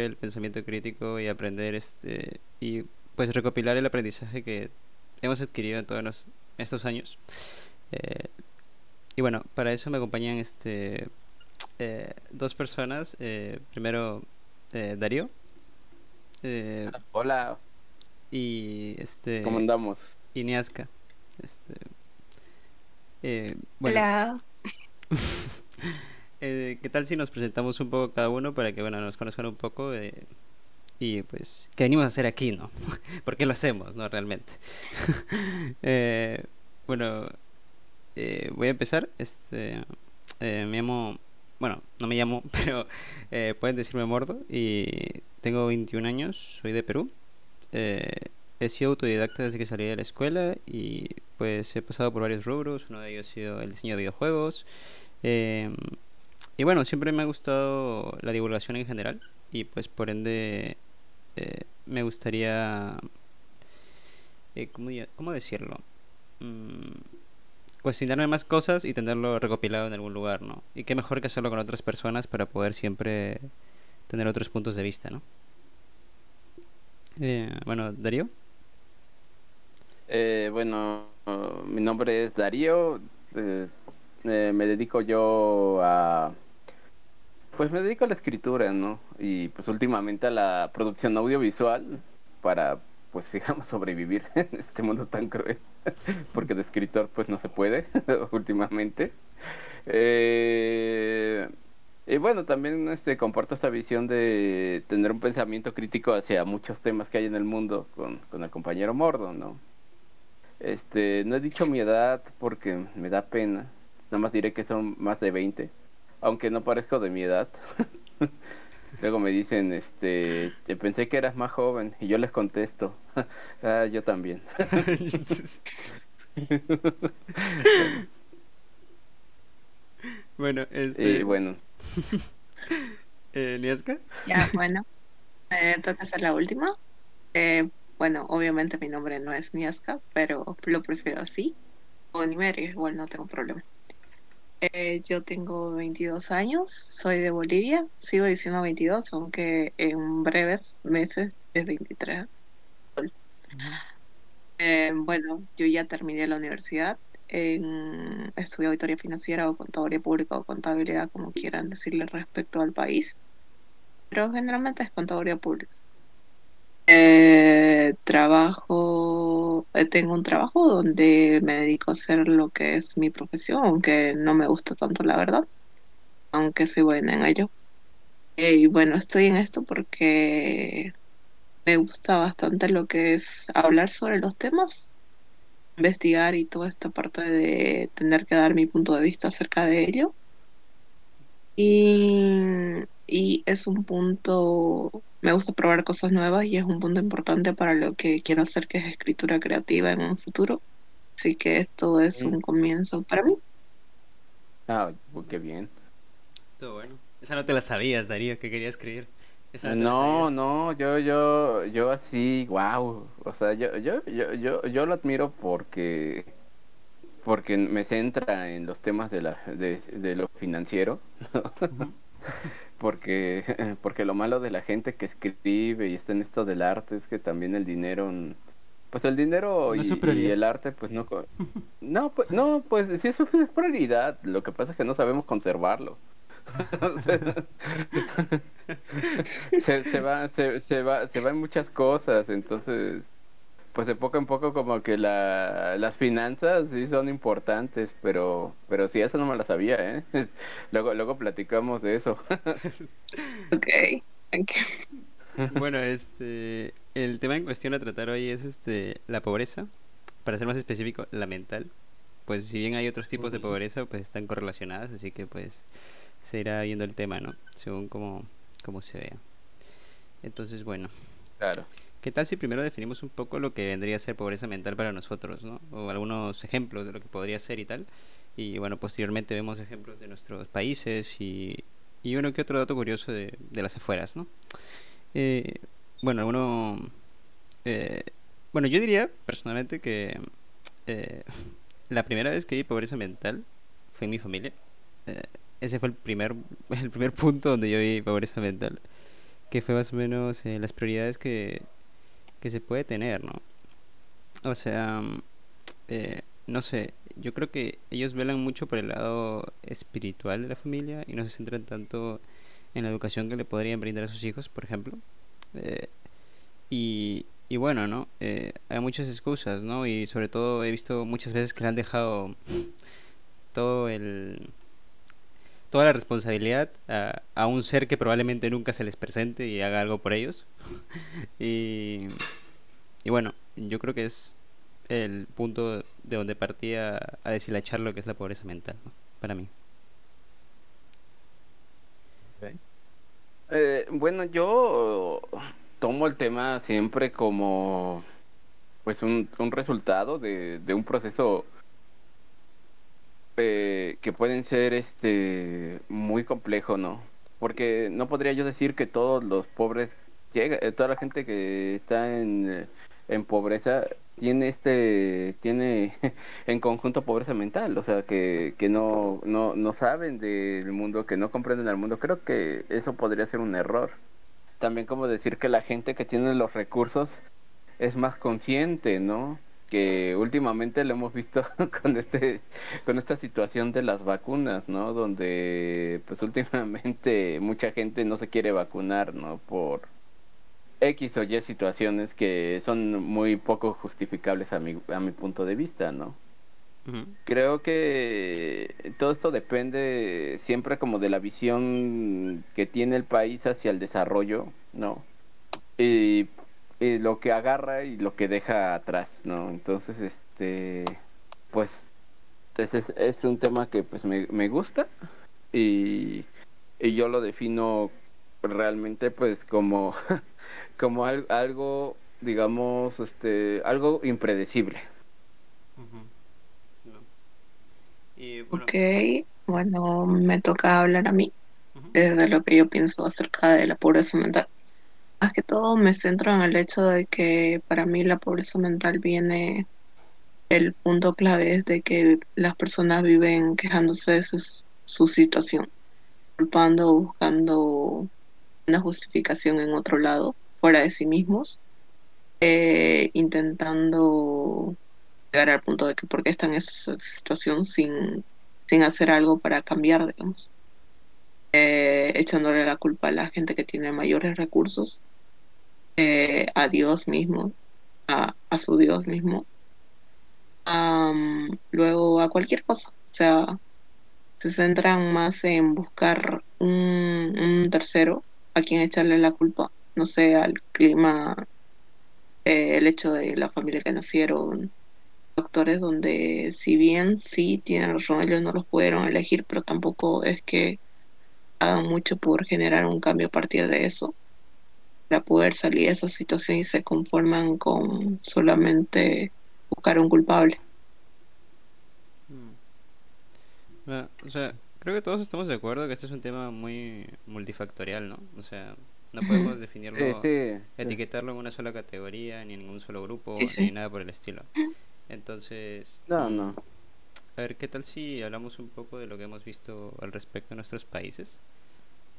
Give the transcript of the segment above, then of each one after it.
el pensamiento crítico y aprender este y pues recopilar el aprendizaje que hemos adquirido en todos estos años. Eh, y bueno, para eso me acompañan este eh, dos personas. Eh, primero, Darío. Hola. Y este. ¿Cómo andamos? Y Niaska. Este. Hola. ¿Qué tal si nos presentamos un poco cada uno para que bueno nos conozcan un poco? y pues, ¿qué venimos a hacer aquí, no? ¿Por qué lo hacemos, no? Realmente. bueno, eh, voy a empezar. Este, eh, me llamo, bueno, no me llamo, pero eh, pueden decirme Mordo. Y tengo 21 años, soy de Perú. he sido autodidacta desde que salí de la escuela y pues he pasado por varios rubros. Uno de ellos ha sido el diseño de videojuegos. Em, y bueno, siempre me ha gustado la divulgación en general y pues por ende me gustaría... ¿cómo, ¿Cómo decirlo? Mm, cuestionarme más cosas y tenerlo recopilado en algún lugar, ¿no? Y qué mejor que hacerlo con otras personas para poder siempre tener otros puntos de vista, ¿no? Eh, bueno, Darío. Eh, bueno, mi nombre es Darío. Eh, me dedico yo a... Pues me dedico a la escritura, ¿no? Y pues últimamente a la producción audiovisual para pues sigamos sobrevivir en este mundo tan cruel, porque de escritor pues no se puede últimamente. Eh, y bueno, también este comparto esta visión de tener un pensamiento crítico hacia muchos temas que hay en el mundo con, con el compañero Mordo, ¿no? Este, no he dicho mi edad porque me da pena, nada más diré que son más de 20, aunque no parezco de mi edad. Luego me dicen, este, pensé que eras más joven y yo les contesto, ah, yo también. bueno, este... Y bueno. eh, ¿Niaska? Ya, bueno. Eh, toca hacer la última. Eh, bueno, obviamente mi nombre no es Niaska, pero lo prefiero así. O Nimerio, igual no tengo problema. Eh, yo tengo 22 años, soy de Bolivia, sigo diciendo 22, aunque en breves meses es 23. Eh, bueno, yo ya terminé la universidad, en, estudié auditoría financiera o contaduría pública o contabilidad, como quieran decirle respecto al país, pero generalmente es contaduría pública. Eh, trabajo, eh, tengo un trabajo donde me dedico a hacer lo que es mi profesión, aunque no me gusta tanto la verdad, aunque soy buena en ello. Eh, y bueno, estoy en esto porque me gusta bastante lo que es hablar sobre los temas, investigar y toda esta parte de tener que dar mi punto de vista acerca de ello. Y, y es un punto me gusta probar cosas nuevas y es un punto importante para lo que quiero hacer, que es escritura creativa en un futuro. Así que esto es un comienzo para mí. Ah, pues, qué bien. Todo bueno. Esa no te la sabías, Darío, que quería escribir. no, no, yo, yo, yo así, wow. O sea, yo, yo, yo, yo, yo lo admiro porque, porque me centra en los temas de la, de, de lo financiero porque porque lo malo de la gente que escribe y está en esto del arte es que también el dinero pues el dinero y, el arte pues no no pues no pues sí eso es prioridad lo que pasa es que no sabemos conservarlo. Se, se va se, se va se va en muchas cosas entonces pues de poco en poco como que la, las finanzas sí son importantes, pero pero sí, eso no me la sabía, ¿eh? luego, luego platicamos de eso. ok, Bueno, este, el tema en cuestión a tratar hoy es este la pobreza, para ser más específico, la mental. Pues si bien hay otros tipos de pobreza, pues están correlacionadas, así que pues se irá viendo el tema, ¿no? Según como, como se vea. Entonces, bueno. Claro. ¿Qué tal si primero definimos un poco lo que vendría a ser pobreza mental para nosotros, ¿no? O algunos ejemplos de lo que podría ser y tal. Y bueno, posteriormente vemos ejemplos de nuestros países y, y uno que otro dato curioso de, de las afueras, ¿no? Eh, bueno. Eh, bueno, yo diría personalmente que eh, la primera vez que vi pobreza mental fue en mi familia. ese fue el primer, el primer punto donde yo vi pobreza mental que fue más o menos las prioridades que, que se puede tener, ¿no? O sea, mm, eh, no sé, yo creo que ellos velan mucho por el lado espiritual de la familia y no se centran tanto en la educación que le podrían brindar a sus hijos, por ejemplo. Eh, y, y bueno, ¿no? Eh, hay muchas excusas, ¿no? Y sobre todo he visto muchas veces que le han dejado todo el toda la responsabilidad a, a, un ser que probablemente nunca se les presente y haga algo por ellos. y, y bueno, yo creo que es el punto de donde partía a deshilachar lo que es la pobreza mental, para mí. Eh, bueno, yo tomo el tema siempre como pues un, un resultado de, de un proceso eh, que pueden ser este muy complejo, ¿no? Porque no podría yo decir que todos los pobres llega, eh, toda la gente que está en, en pobreza tiene este tiene en conjunto pobreza mental, o sea, que, que no, no no saben del mundo, que no comprenden el mundo. Creo que eso podría ser un error. También como decir que la gente que tiene los recursos es más consciente, ¿no? Que últimamente lo hemos visto con este con esta situación de las vacunas, ¿no? Donde pues últimamente mucha gente no se quiere vacunar, ¿no? Por X o Y situaciones que son muy poco justificables a mi a mi punto de vista, ¿no? Uh -huh. Creo que todo esto depende siempre como de la visión que tiene el país hacia el desarrollo, ¿no? Y y lo que agarra y lo que deja atrás, ¿no? Entonces, este, pues, es, es un tema que pues me, me gusta y, y, yo lo defino realmente pues como, como al, algo, digamos, este, algo impredecible. Uh -huh. no. y, bueno... Ok, bueno, me toca hablar a mí uh -huh. desde lo que yo pienso acerca de la pobreza mental más que todo me centro en el hecho de que para mí la pobreza mental viene, el punto clave es de que las personas viven quejándose de su, situación, culpando, buscando una justificación en otro lado, fuera de sí mismos, eh, intentando llegar al punto de que por qué están en esa situación sin, sin hacer algo para cambiar, digamos. Eh, echándole la culpa a la gente que tiene mayores recursos eh, a Dios mismo, a, su Dios mismo, luego a cualquier cosa. O sea, se centran más en buscar un, un, tercero a quien echarle la culpa, no sé, al clima, eh, el hecho de la familia que nacieron, factores donde si bien sí tienen razón, ellos no los pudieron elegir, pero tampoco es que hagan mucho por generar un cambio a partir de eso para poder salir de esa situación y se conforman con solamente buscar un culpable. Bueno, o sea, creo que todos estamos de acuerdo que este es un tema muy multifactorial, ¿no? O sea, no podemos definirlo, sí, sí, etiquetarlo en una sola categoría, ni en ningún solo grupo, sí, ni nada por el estilo. Entonces, no, no. A ver, ¿qué tal si hablamos un poco de lo que hemos visto al respecto de nuestros países?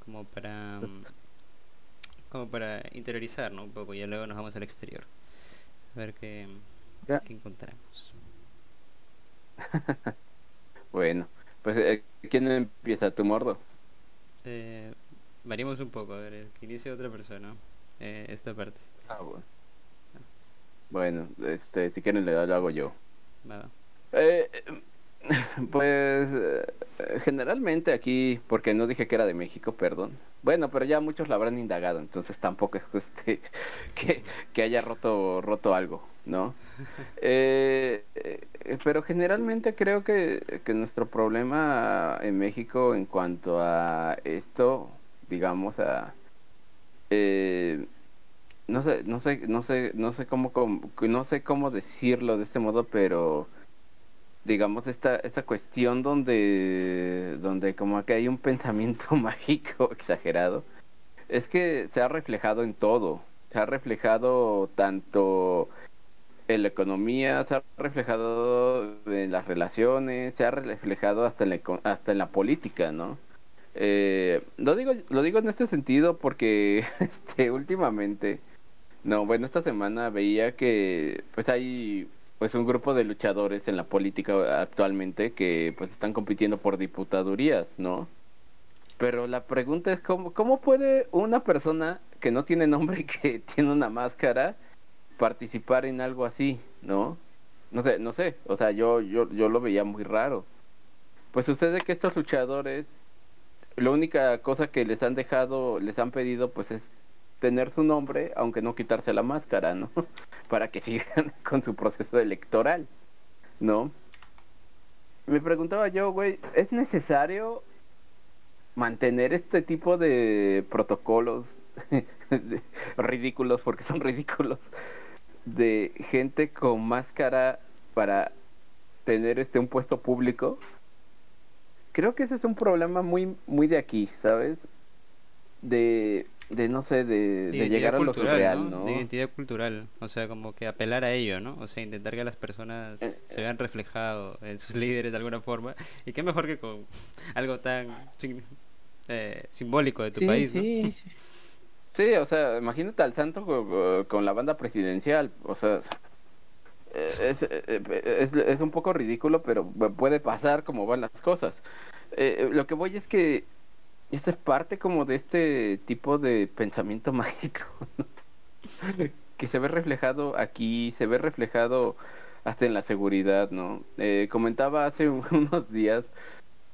Como para como para interiorizar ¿no? un poco y luego nos vamos al exterior. A ver qué, ya. qué encontramos. bueno, pues eh, ¿quién empieza? ¿Tu mordo? Eh, variamos un poco, a ver, que inicie otra persona eh, esta parte. Ah, bueno. Bueno, este, si quieren lo hago yo. Eh, pues generalmente aquí, porque no dije que era de México, perdón. Bueno, pero ya muchos la habrán indagado, entonces tampoco es este, que, que haya roto roto algo, ¿no? Eh, eh, pero generalmente creo que, que nuestro problema en México en cuanto a esto, digamos, a eh, no sé, no sé, no sé, no sé cómo, cómo, no sé cómo decirlo de este modo, pero digamos esta esta cuestión donde donde como que hay un pensamiento mágico exagerado es que se ha reflejado en todo. Se ha reflejado tanto en la economía se ha reflejado en las relaciones se ha reflejado hasta en la, hasta en la política no Eh, lo digo, lo digo en este sentido porque este, últimamente, no, bueno, esta semana veía que pues hay pues un grupo de luchadores en la política actualmente que pues están compitiendo por diputadurías, ¿no? Pero la pregunta es cómo, cómo puede una persona que no tiene nombre y que tiene una máscara participar en algo así, ¿no? No sé, no sé, o sea, yo, yo, yo lo veía muy raro. Pues sucede que estos luchadores, la única cosa que les han dejado, les han pedido, pues es tener su nombre, aunque no quitarse la máscara, ¿no? Para que sigan con su proceso electoral, ¿no? Me preguntaba yo, güey, ¿es necesario mantener este tipo de protocolos ridículos, porque son ridículos, de gente con máscara para tener este un puesto público? Creo que ese es un problema muy muy de aquí, ¿sabes? De de no sé, de, de, llegar a lo surreal, ¿no? De identidad cultural, o sea, como que apelar a ello, ¿no? O sea, intentar que las personas Eh, se vean reflejados en sus líderes de alguna forma. Y qué mejor que con algo tan eh, simbólico de tu sí, país, ¿no? sí, sí. Sí, o sea, imagínate al santo con, con la banda presidencial, o sea, eh, es, eh, es, es un poco ridículo, pero puede pasar como van las cosas. Eh, lo que voy es que esto es parte como de este tipo de pensamiento mágico, que se ve reflejado aquí, se ve reflejado hasta en la seguridad, ¿no? Eh, comentaba hace unos días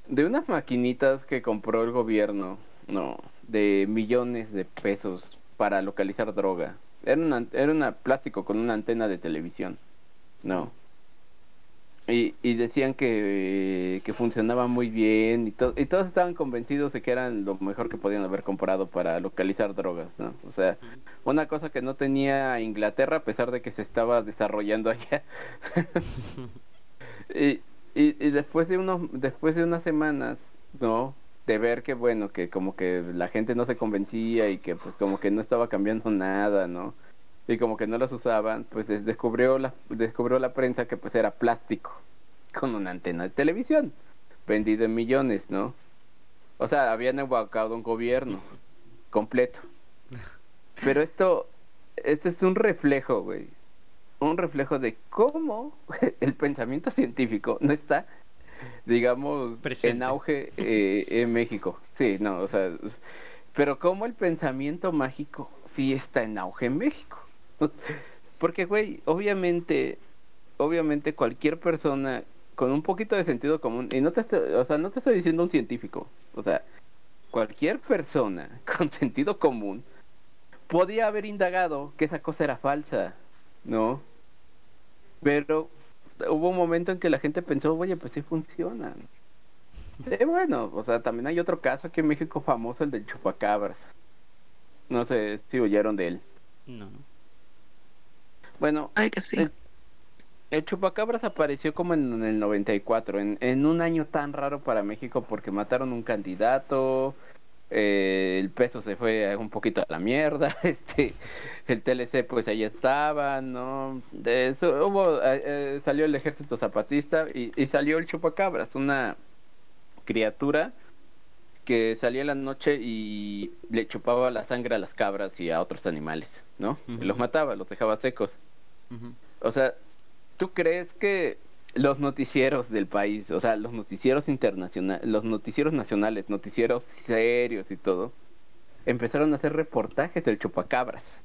de unas maquinitas que compró el gobierno, no, de millones de pesos para localizar droga. Era una, era una plástico con una antena de televisión, no. Y, y decían que, que funcionaba muy bien y, to- y todos estaban convencidos de que eran lo mejor que podían haber comprado para localizar drogas, ¿no? O sea, una cosa que no tenía Inglaterra a pesar de que se estaba desarrollando allá. y, y, y después de unos después de unas semanas, ¿no? De ver que bueno, que como que la gente no se convencía y que pues como que no estaba cambiando nada, ¿no? Y como que no las usaban, pues des- descubrió la descubrió la prensa que pues era plástico con una antena de televisión vendido en millones, ¿no? O sea, habían evocado un gobierno completo. Pero esto, este es un reflejo, güey. Un reflejo de cómo el pensamiento científico no está, digamos, Presente. en auge eh, en México. Sí, no, o sea, pero cómo el pensamiento mágico sí está en auge en México. Porque, güey, obviamente, obviamente cualquier persona con un poquito de sentido común, y no te estoy, o sea, no te estoy diciendo un científico, o sea, cualquier persona con sentido común podía haber indagado que esa cosa era falsa, ¿no? Pero hubo un momento en que la gente pensó, oye, pues sí funciona. Eh, bueno, o sea, también hay otro caso aquí en México famoso, el del chupacabras. No sé si oyeron de él. No, no. Bueno, Ay, que sí. el, el chupacabras apareció como en, el 94, en, en un año tan raro para México porque mataron un candidato, eh, el peso se fue un poquito a la mierda, este, el TLC pues ahí estaba, ¿no? De eso, hubo, eh, eh, salió el ejército zapatista y, y salió el chupacabras, una criatura que salía en la noche y le chupaba la sangre a las cabras y a otros animales, ¿no? Y Ujú. los mataba, los dejaba secos. O sea, ¿tú crees que los noticieros del país, o sea, los noticieros internacionales, los noticieros nacionales, noticieros serios y todo, empezaron a hacer reportajes del chupacabras?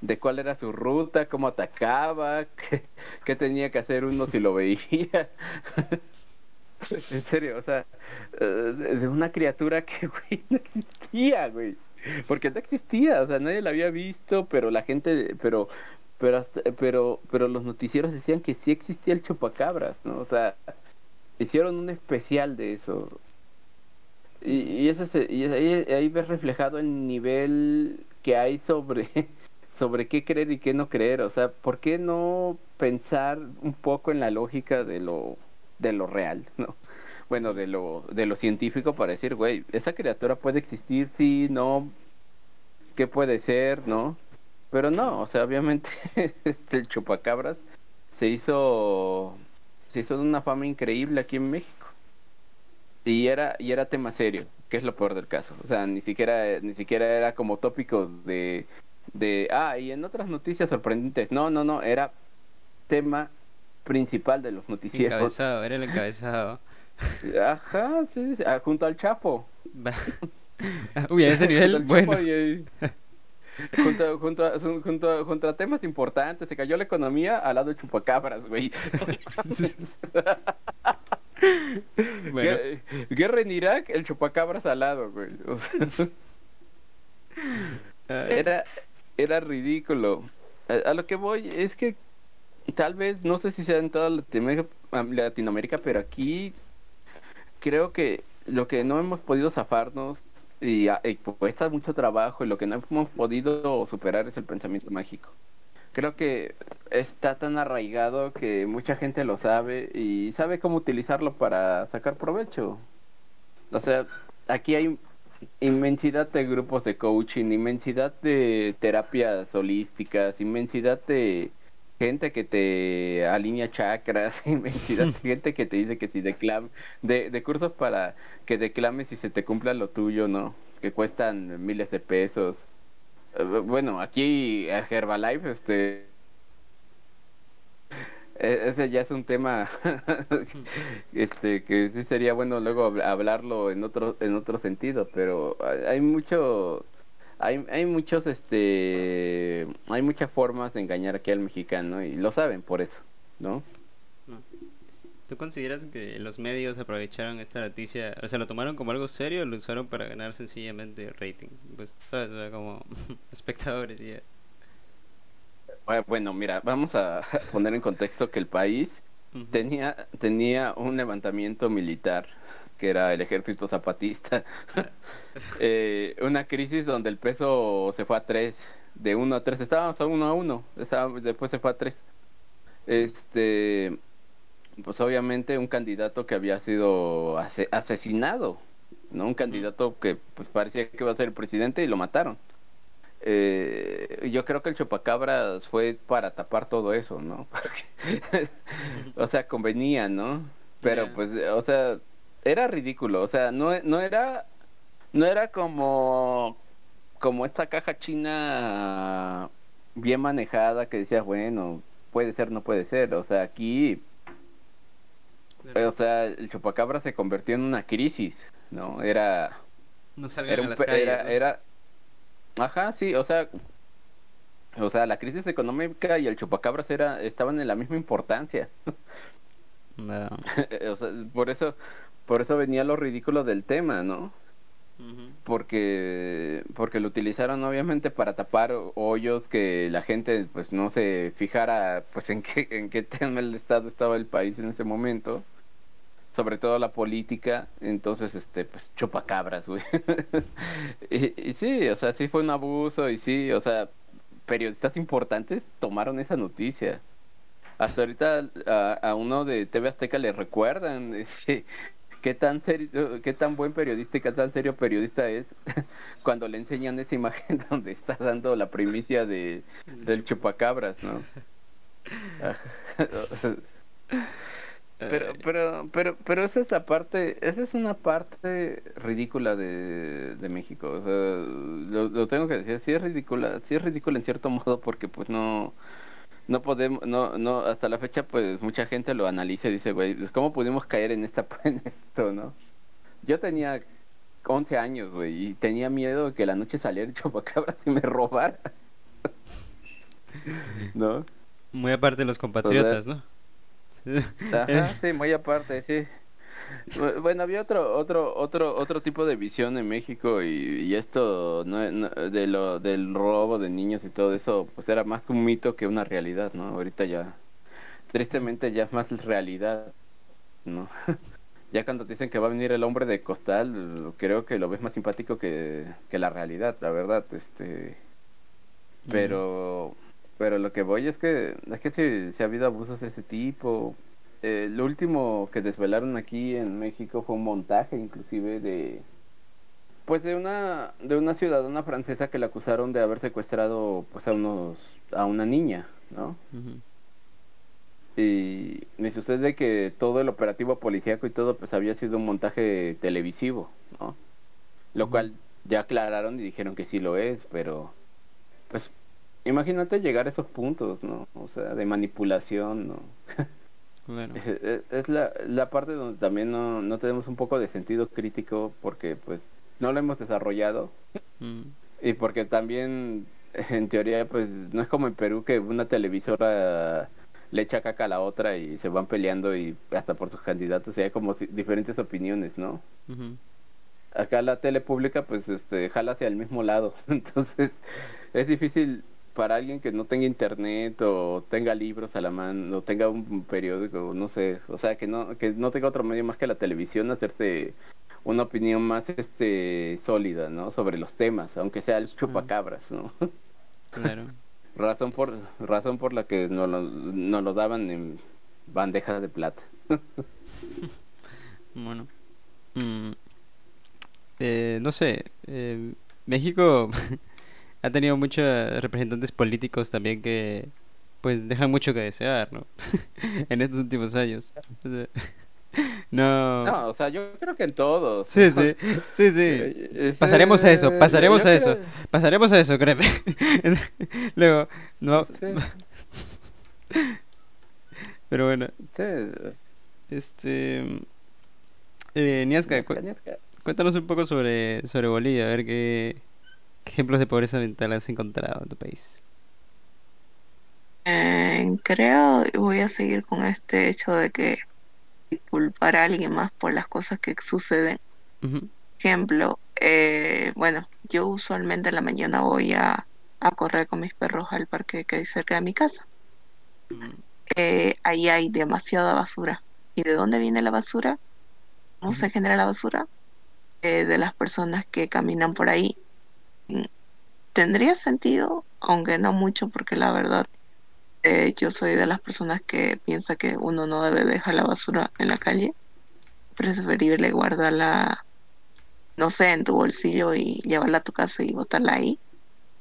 De cuál era su ruta, cómo atacaba, qué, qué tenía que hacer uno si lo veía. en serio, o sea, eh, de una criatura que, güey, no existía, güey. Porque no existía, o sea, nadie la había visto, pero la gente, pero, pero, hasta- pero, pero los noticieros decían que sí existía el chupacabras, ¿no? O sea, hicieron un especial de eso. Y, y eso se- y ahí, ahí ves reflejado el nivel que hay sobre, sobre qué creer y qué no creer. O sea, ¿por qué no pensar un poco en la lógica de lo, de lo real, ¿no? Bueno, de lo, de lo científico para decir, güey, esa criatura puede existir, sí, no, qué puede ser, ¿no? Pero no, o sea, obviamente este, el chupacabras se hizo, se hizo de una fama increíble aquí en México. y era y era tema serio que es lo peor del caso o sea ni siquiera ni siquiera era como tópico de de ah y en otras noticias sorprendentes no no no era tema principal de los noticieros Encabezado, era el encabezado. ajá sí, sí, ah, junto al Chapo Uy, a ese nivel, bueno. Y- junto, junto, a, su- junto, a- junto a temas importantes se cayó la economía al lado de chupacabras güey Bueno, Guerra en Irak, el chupacabras al lado, güey. O sea, era, era ridículo. A, a lo que voy es que tal vez, no sé si sea en toda Latinoamérica, pero aquí creo que lo que no hemos podido zafarnos y, a- y cuesta mucho trabajo y lo que no hemos podido superar es el pensamiento mágico. Creo que está tan arraigado que mucha gente lo sabe y sabe cómo utilizarlo para sacar provecho. O sea, aquí hay inmensidad de grupos de coaching, inmensidad de terapias holísticas, inmensidad de gente que te alinea chakras, gente que te dice que si declam de, de cursos para que declames y se te cumpla lo tuyo, ¿no? Que cuestan miles de pesos. Eh, Bueno, aquí el Herbalife, este, e- ese ya es un tema este que sí sería bueno luego hab- hablarlo en otro en otro sentido pero hay mucho hay hay muchos este hay muchas formas de engañar aquí al mexicano y lo saben por eso no. ¿Tú consideras que los medios aprovecharon esta noticia, o sea, lo tomaron como algo serio o lo usaron para ganar sencillamente rating? Pues, ¿sabes? O sea, como espectadores y ya. Bu- bueno mira vamos a poner en contexto que el país tenía tenía un levantamiento militar que era el ejército zapatista. Eh, una crisis donde el peso se fue a 3 de 1 a 3 estábamos a 1 a 1 después se fue a 3 este pues obviamente un candidato que había sido ase- asesinado no un candidato que pues parecía que iba a ser el presidente y lo mataron. Eh, yo creo que el chupacabras fue para tapar todo eso, ¿no? Porque, o sea, convenía, ¿no? Pero pues, o sea, era ridículo, o sea, no, no era, no era como, como esta caja china bien manejada que decía, bueno, puede ser, no puede ser, o sea, aquí, o sea, el chupacabra se convirtió en una crisis, ¿no? Era, No salgan era, a las calles. era, ¿no? era- ajá, sí, o sea, o sea, la crisis económica y el chupacabras era, estaban en la misma importancia. No. o sea, por eso, por eso venía lo ridículo del tema, ¿no? Porque, porque lo utilizaron obviamente para tapar hoyos que la gente pues no se fijara pues en qué, en qué tema el estado estaba el país en ese momento. Sobre todo la política, entonces este pues chupacabras, güey. y, y sí, o sea, sí fue un abuso y sí, o sea, periodistas importantes tomaron esa noticia. Hasta ahorita a, a uno de TV Azteca le recuerdan este, qué tan serio, qué tan buen periodista y qué tan serio periodista es cuando le enseñan esa imagen donde está dando la primicia de del chupacabras, ¿no? Pero, pero, pero, pero esa es la parte, esa es una parte ridícula de, de México. O sea, lo, lo tengo que decir, sí es ridícula, sí es ridícula en cierto modo porque pues no, no podemos, no, no, hasta la fecha pues mucha gente lo analiza y dice, güey, pues, ¿cómo pudimos caer en esta, en esto, no? Yo tenía 11 años, güey, y tenía miedo de que la noche saliera chupacabras y me robara. ¿No? Muy aparte de los compatriotas, ¿no? Ajá, sí, muy aparte, sí. Bu- Bueno, había otro, otro, otro, otro tipo de visión en México y, y esto no, no- de lo del robo de niños y todo eso, pues era más un mito que una realidad, ¿no? Ahorita ya, tristemente ya es más realidad, ¿no? Ya cuando te dicen que va a venir el hombre de costal, creo que lo ves más simpático que, que la realidad, la verdad, este. Pero, pero lo que voy es que, es que si, si ha habido abusos de ese tipo. Eh, lo último que desvelaron aquí en México fue un montaje, inclusive de, pues de una, de una ciudadana francesa que la acusaron de haber secuestrado, pues a unos, a una niña, ¿no? Ujú. y me sucede que todo el operativo policíaco y todo pues había sido un montaje televisivo, ¿no? Lo cual ya aclararon y dijeron que sí lo es, pero pues imagínate llegar a esos puntos, ¿no? O sea, de manipulación, ¿no? Claro. Es, es la, la parte donde también no, no tenemos un poco de sentido crítico porque pues no lo hemos desarrollado Mm, y porque también en teoría pues no es como en Perú que una televisora le echa caca a la otra y se van peleando y hasta por sus candidatos y hay como si- diferentes opiniones, ¿no? ujú. acá la tele pública pues este jala hacia el mismo lado entonces es difícil para alguien que no tenga internet o tenga libros a la mano o tenga un periódico no sé o sea que no que no tenga otro medio más que la televisión hacerse una opinión más este sólida no sobre los temas aunque sea el chupacabras no Claro. razón por razón por la que nos lo, nos lo daban en bandejas de plata Bueno. Mm, eh, no sé. eh, México ha tenido muchos representantes políticos también que pues dejan mucho que desear, ¿no? en estos últimos años. O sea, no. no o sea yo creo que en todos Sí, sí, sí, sí. Eh, eh, Pasaremos a eso, eh, pasaremos yo a eso. creo- Pasaremos a eso, créeme. Luego, no. Sí, Pero bueno, sí. este. Eh, cu- cuéntanos un poco sobre, sobre Bolivia, a ver qué, qué ejemplos de pobreza mental has encontrado en tu país. Eh, creo y voy a seguir con este hecho de que culpar a alguien más por las cosas que suceden. Ejemplo, eh, bueno, yo usualmente en la mañana voy a, a correr con mis perros al parque que hay cerca de mi casa. Eh, ahí hay demasiada basura. ¿Y de dónde viene la basura? ¿Cómo se genera la basura? Eh, de las personas que caminan por ahí. Tendría sentido, aunque no mucho, porque la verdad eh, yo soy de las personas que piensa que uno no debe dejar la basura en la calle. Preferible guardarla, no sé, en tu bolsillo y llevarla a tu casa y botarla ahí,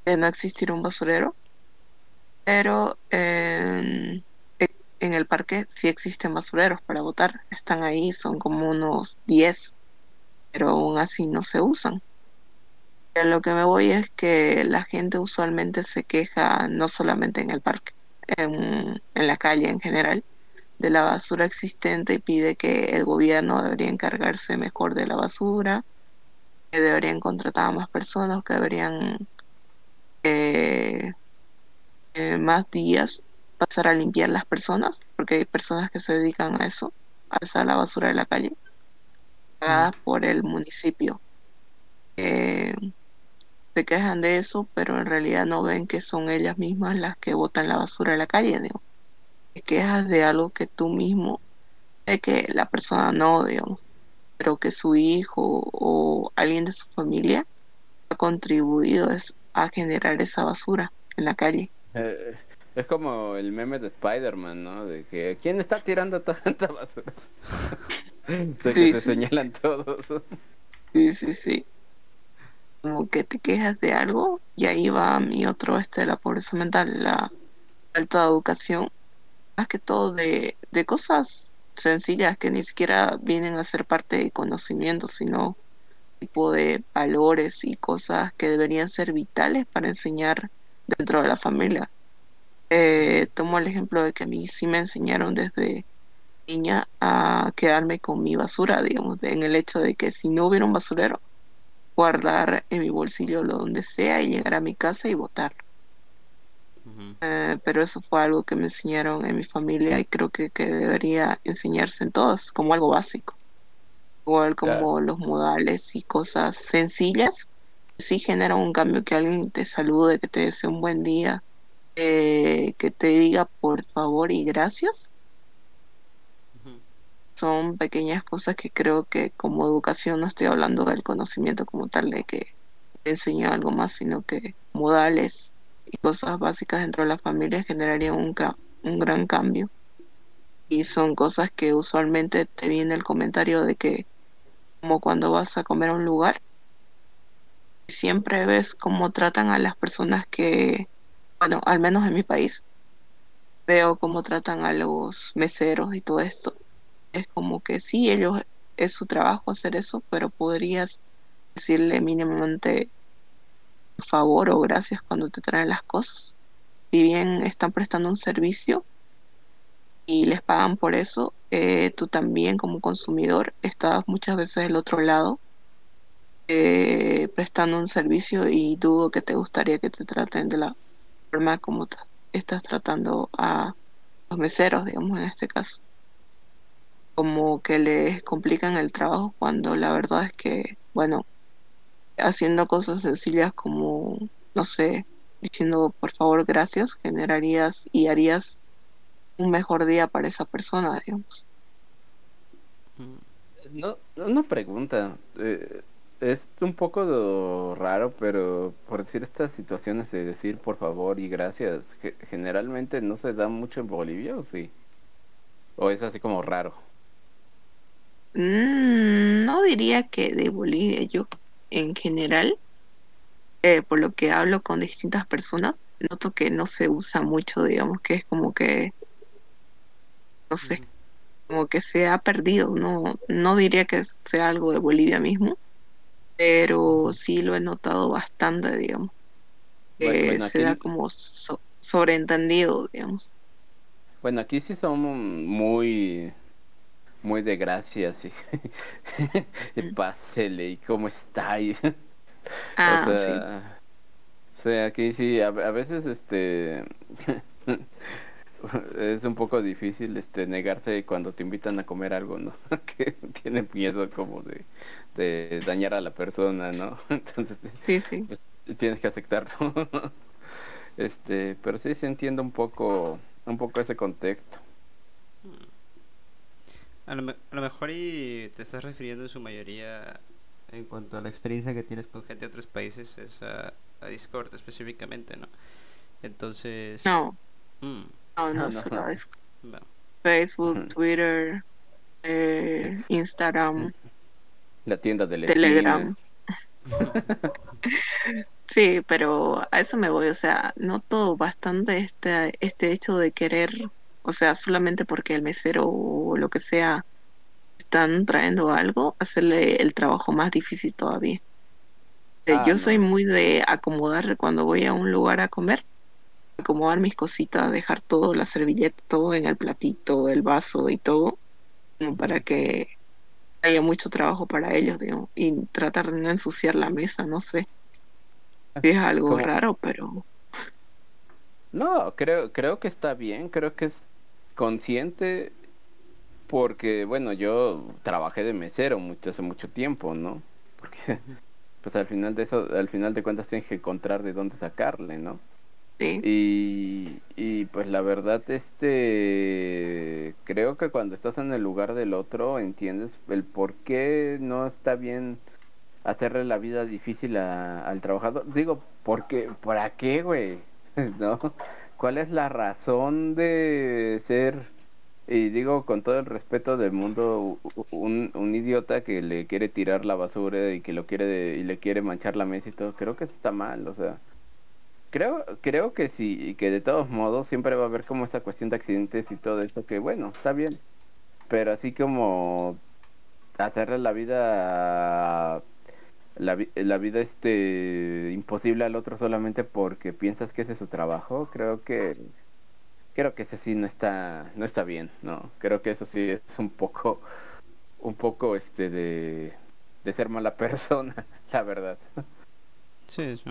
de no existir un basurero. Pero en el parque sí existen basureros para botar. Están ahí, son como unos 10, pero aún así no se usan. A lo que me voy es que la gente usualmente se queja no solamente en el parque, en, en la calle en general, de la basura existente y pide que el gobierno debería encargarse mejor de la basura, que deberían contratar a más personas, que deberían eh, eh, más días pasar a limpiar las personas, porque hay personas que se dedican a eso, a alzar la basura de la calle, pagadas por el municipio. Eh, se quejan de eso, pero en realidad no ven que son ellas mismas las que botan la basura en la calle, digo. Te quejas de algo que tú mismo, de que la persona no, digamos, pero que su hijo o alguien de su familia ha contribuido es- a generar esa basura en la calle. Eh, es como el meme de Spider-Man, ¿no? De que ¿quién está tirando tanta basura? de que Sí, se sí. señalan todos. Sí, sí, sí. Como que te quejas de algo y ahí va mi otro, este, la pobreza mental, la falta de educación, más que todo de, de cosas sencillas que ni siquiera vienen a ser parte de conocimiento, sino tipo de valores y cosas que deberían ser vitales para enseñar dentro de la familia. Eh, tomo el ejemplo de que a mí sí me enseñaron desde niña a quedarme con mi basura, digamos, en el hecho de que si no hubiera un basurero, guardar en mi bolsillo lo donde sea y llegar a mi casa y botar. ujú. Eh, pero eso fue algo que me enseñaron en mi familia y creo que, que debería enseñarse en todos como algo básico. Igual como Claro. los modales y cosas sencillas, sí generan un cambio que alguien te salude, que te desee un buen día, eh, que te diga por favor y gracias. Son pequeñas cosas que creo que como educación no estoy hablando del conocimiento como tal de que te enseña algo más, sino que modales y cosas básicas dentro de la familia generarían un, un gran cambio. Y son cosas que usualmente te viene el comentario de que como cuando vas a comer a un lugar, siempre ves cómo tratan a las personas que, bueno, al menos en mi país, veo cómo tratan a los meseros y todo esto. Es como que sí, ellos es su trabajo hacer eso, pero podrías decirle mínimamente favor o gracias cuando te traen las cosas. Si bien están prestando un servicio y les pagan por eso, eh, tú también como consumidor estás muchas veces del otro lado eh, prestando un servicio y dudo que te gustaría que te traten de la forma como estás tratando a los meseros, digamos, en este caso. Como que les complican el trabajo cuando la verdad es que, bueno, haciendo cosas sencillas como, no sé, diciendo por favor gracias, generarías y harías un mejor día para esa persona, digamos. No, una pregunta. Eh, es un poco raro, pero por decir estas situaciones de decir por favor y gracias, generalmente no se da mucho en Bolivia, ¿o sí? ¿O es así como raro? Mm, no diría que de Bolivia, yo en general, eh, por lo que hablo con distintas personas, noto que no se usa mucho, digamos, que es como que, no sé, como que se ha perdido, no, no diría que sea algo de Bolivia mismo, pero sí lo he notado bastante, digamos. Que se da como sobreentendido, digamos. Bueno, aquí sí somos muy muy de gracia, sí. Mm. Pásele, ¿y cómo está? ah, o sea, sí. O sea, aquí sí, a, a veces este es un poco difícil este negarse cuando te invitan a comer algo, ¿no? que tienen miedo como de, de dañar a la persona, ¿no? Entonces, sí, sí. Pues, tienes que aceptarlo. este, pero sí se entiende un poco un poco ese contexto. A lo, a lo mejor y te estás refiriendo en su mayoría en cuanto a la experiencia que tienes con gente de otros países es a, a Discord específicamente, ¿no? Entonces... No. Mm. No, no, solo Discord. Facebook, Twitter, eh, Instagram. La tienda de Telegram. sí, pero a eso me voy, o sea, noto bastante este, este hecho de querer o sea, solamente porque el mesero o lo que sea están trayendo algo, hacerle el trabajo más difícil todavía. Eh, ah, yo soy muy de acomodar cuando voy a un lugar a comer, acomodar mis cositas, dejar todo, la servilleta, todo en el platito, el vaso y todo, como para que haya mucho trabajo para ellos, digamos, y tratar de no ensuciar la mesa, no sé. Ah, es algo raro, pero... No, creo, creo que está bien, creo que es consciente porque, bueno, yo trabajé de mesero mucho, hace mucho tiempo, ¿no? Porque, pues al final de eso, al final de cuentas tienes que encontrar de dónde sacarle, ¿no? Sí. Y, y pues la verdad, este, creo que cuando estás en el lugar del otro, entiendes el por qué no está bien hacerle la vida difícil al trabajador. Digo, porque, ¿para qué, güey? ¿No? ¿Cuál es la razón de ser, y digo con todo el respeto del mundo, un, idiota que le quiere tirar la basura y que lo quiere y le quiere manchar la mesa y todo? Creo que eso está mal, o sea, creo creo que sí y que de todos modos siempre va a haber como esta cuestión de accidentes y todo esto que bueno, está bien, pero así como hacerle la vida la, la vida este imposible al otro solamente porque piensas que ese es su trabajo, creo que creo que ese sí no está no está bien, ¿no? Creo que eso sí es un poco un poco este de de ser mala persona, la verdad. Sí, sí.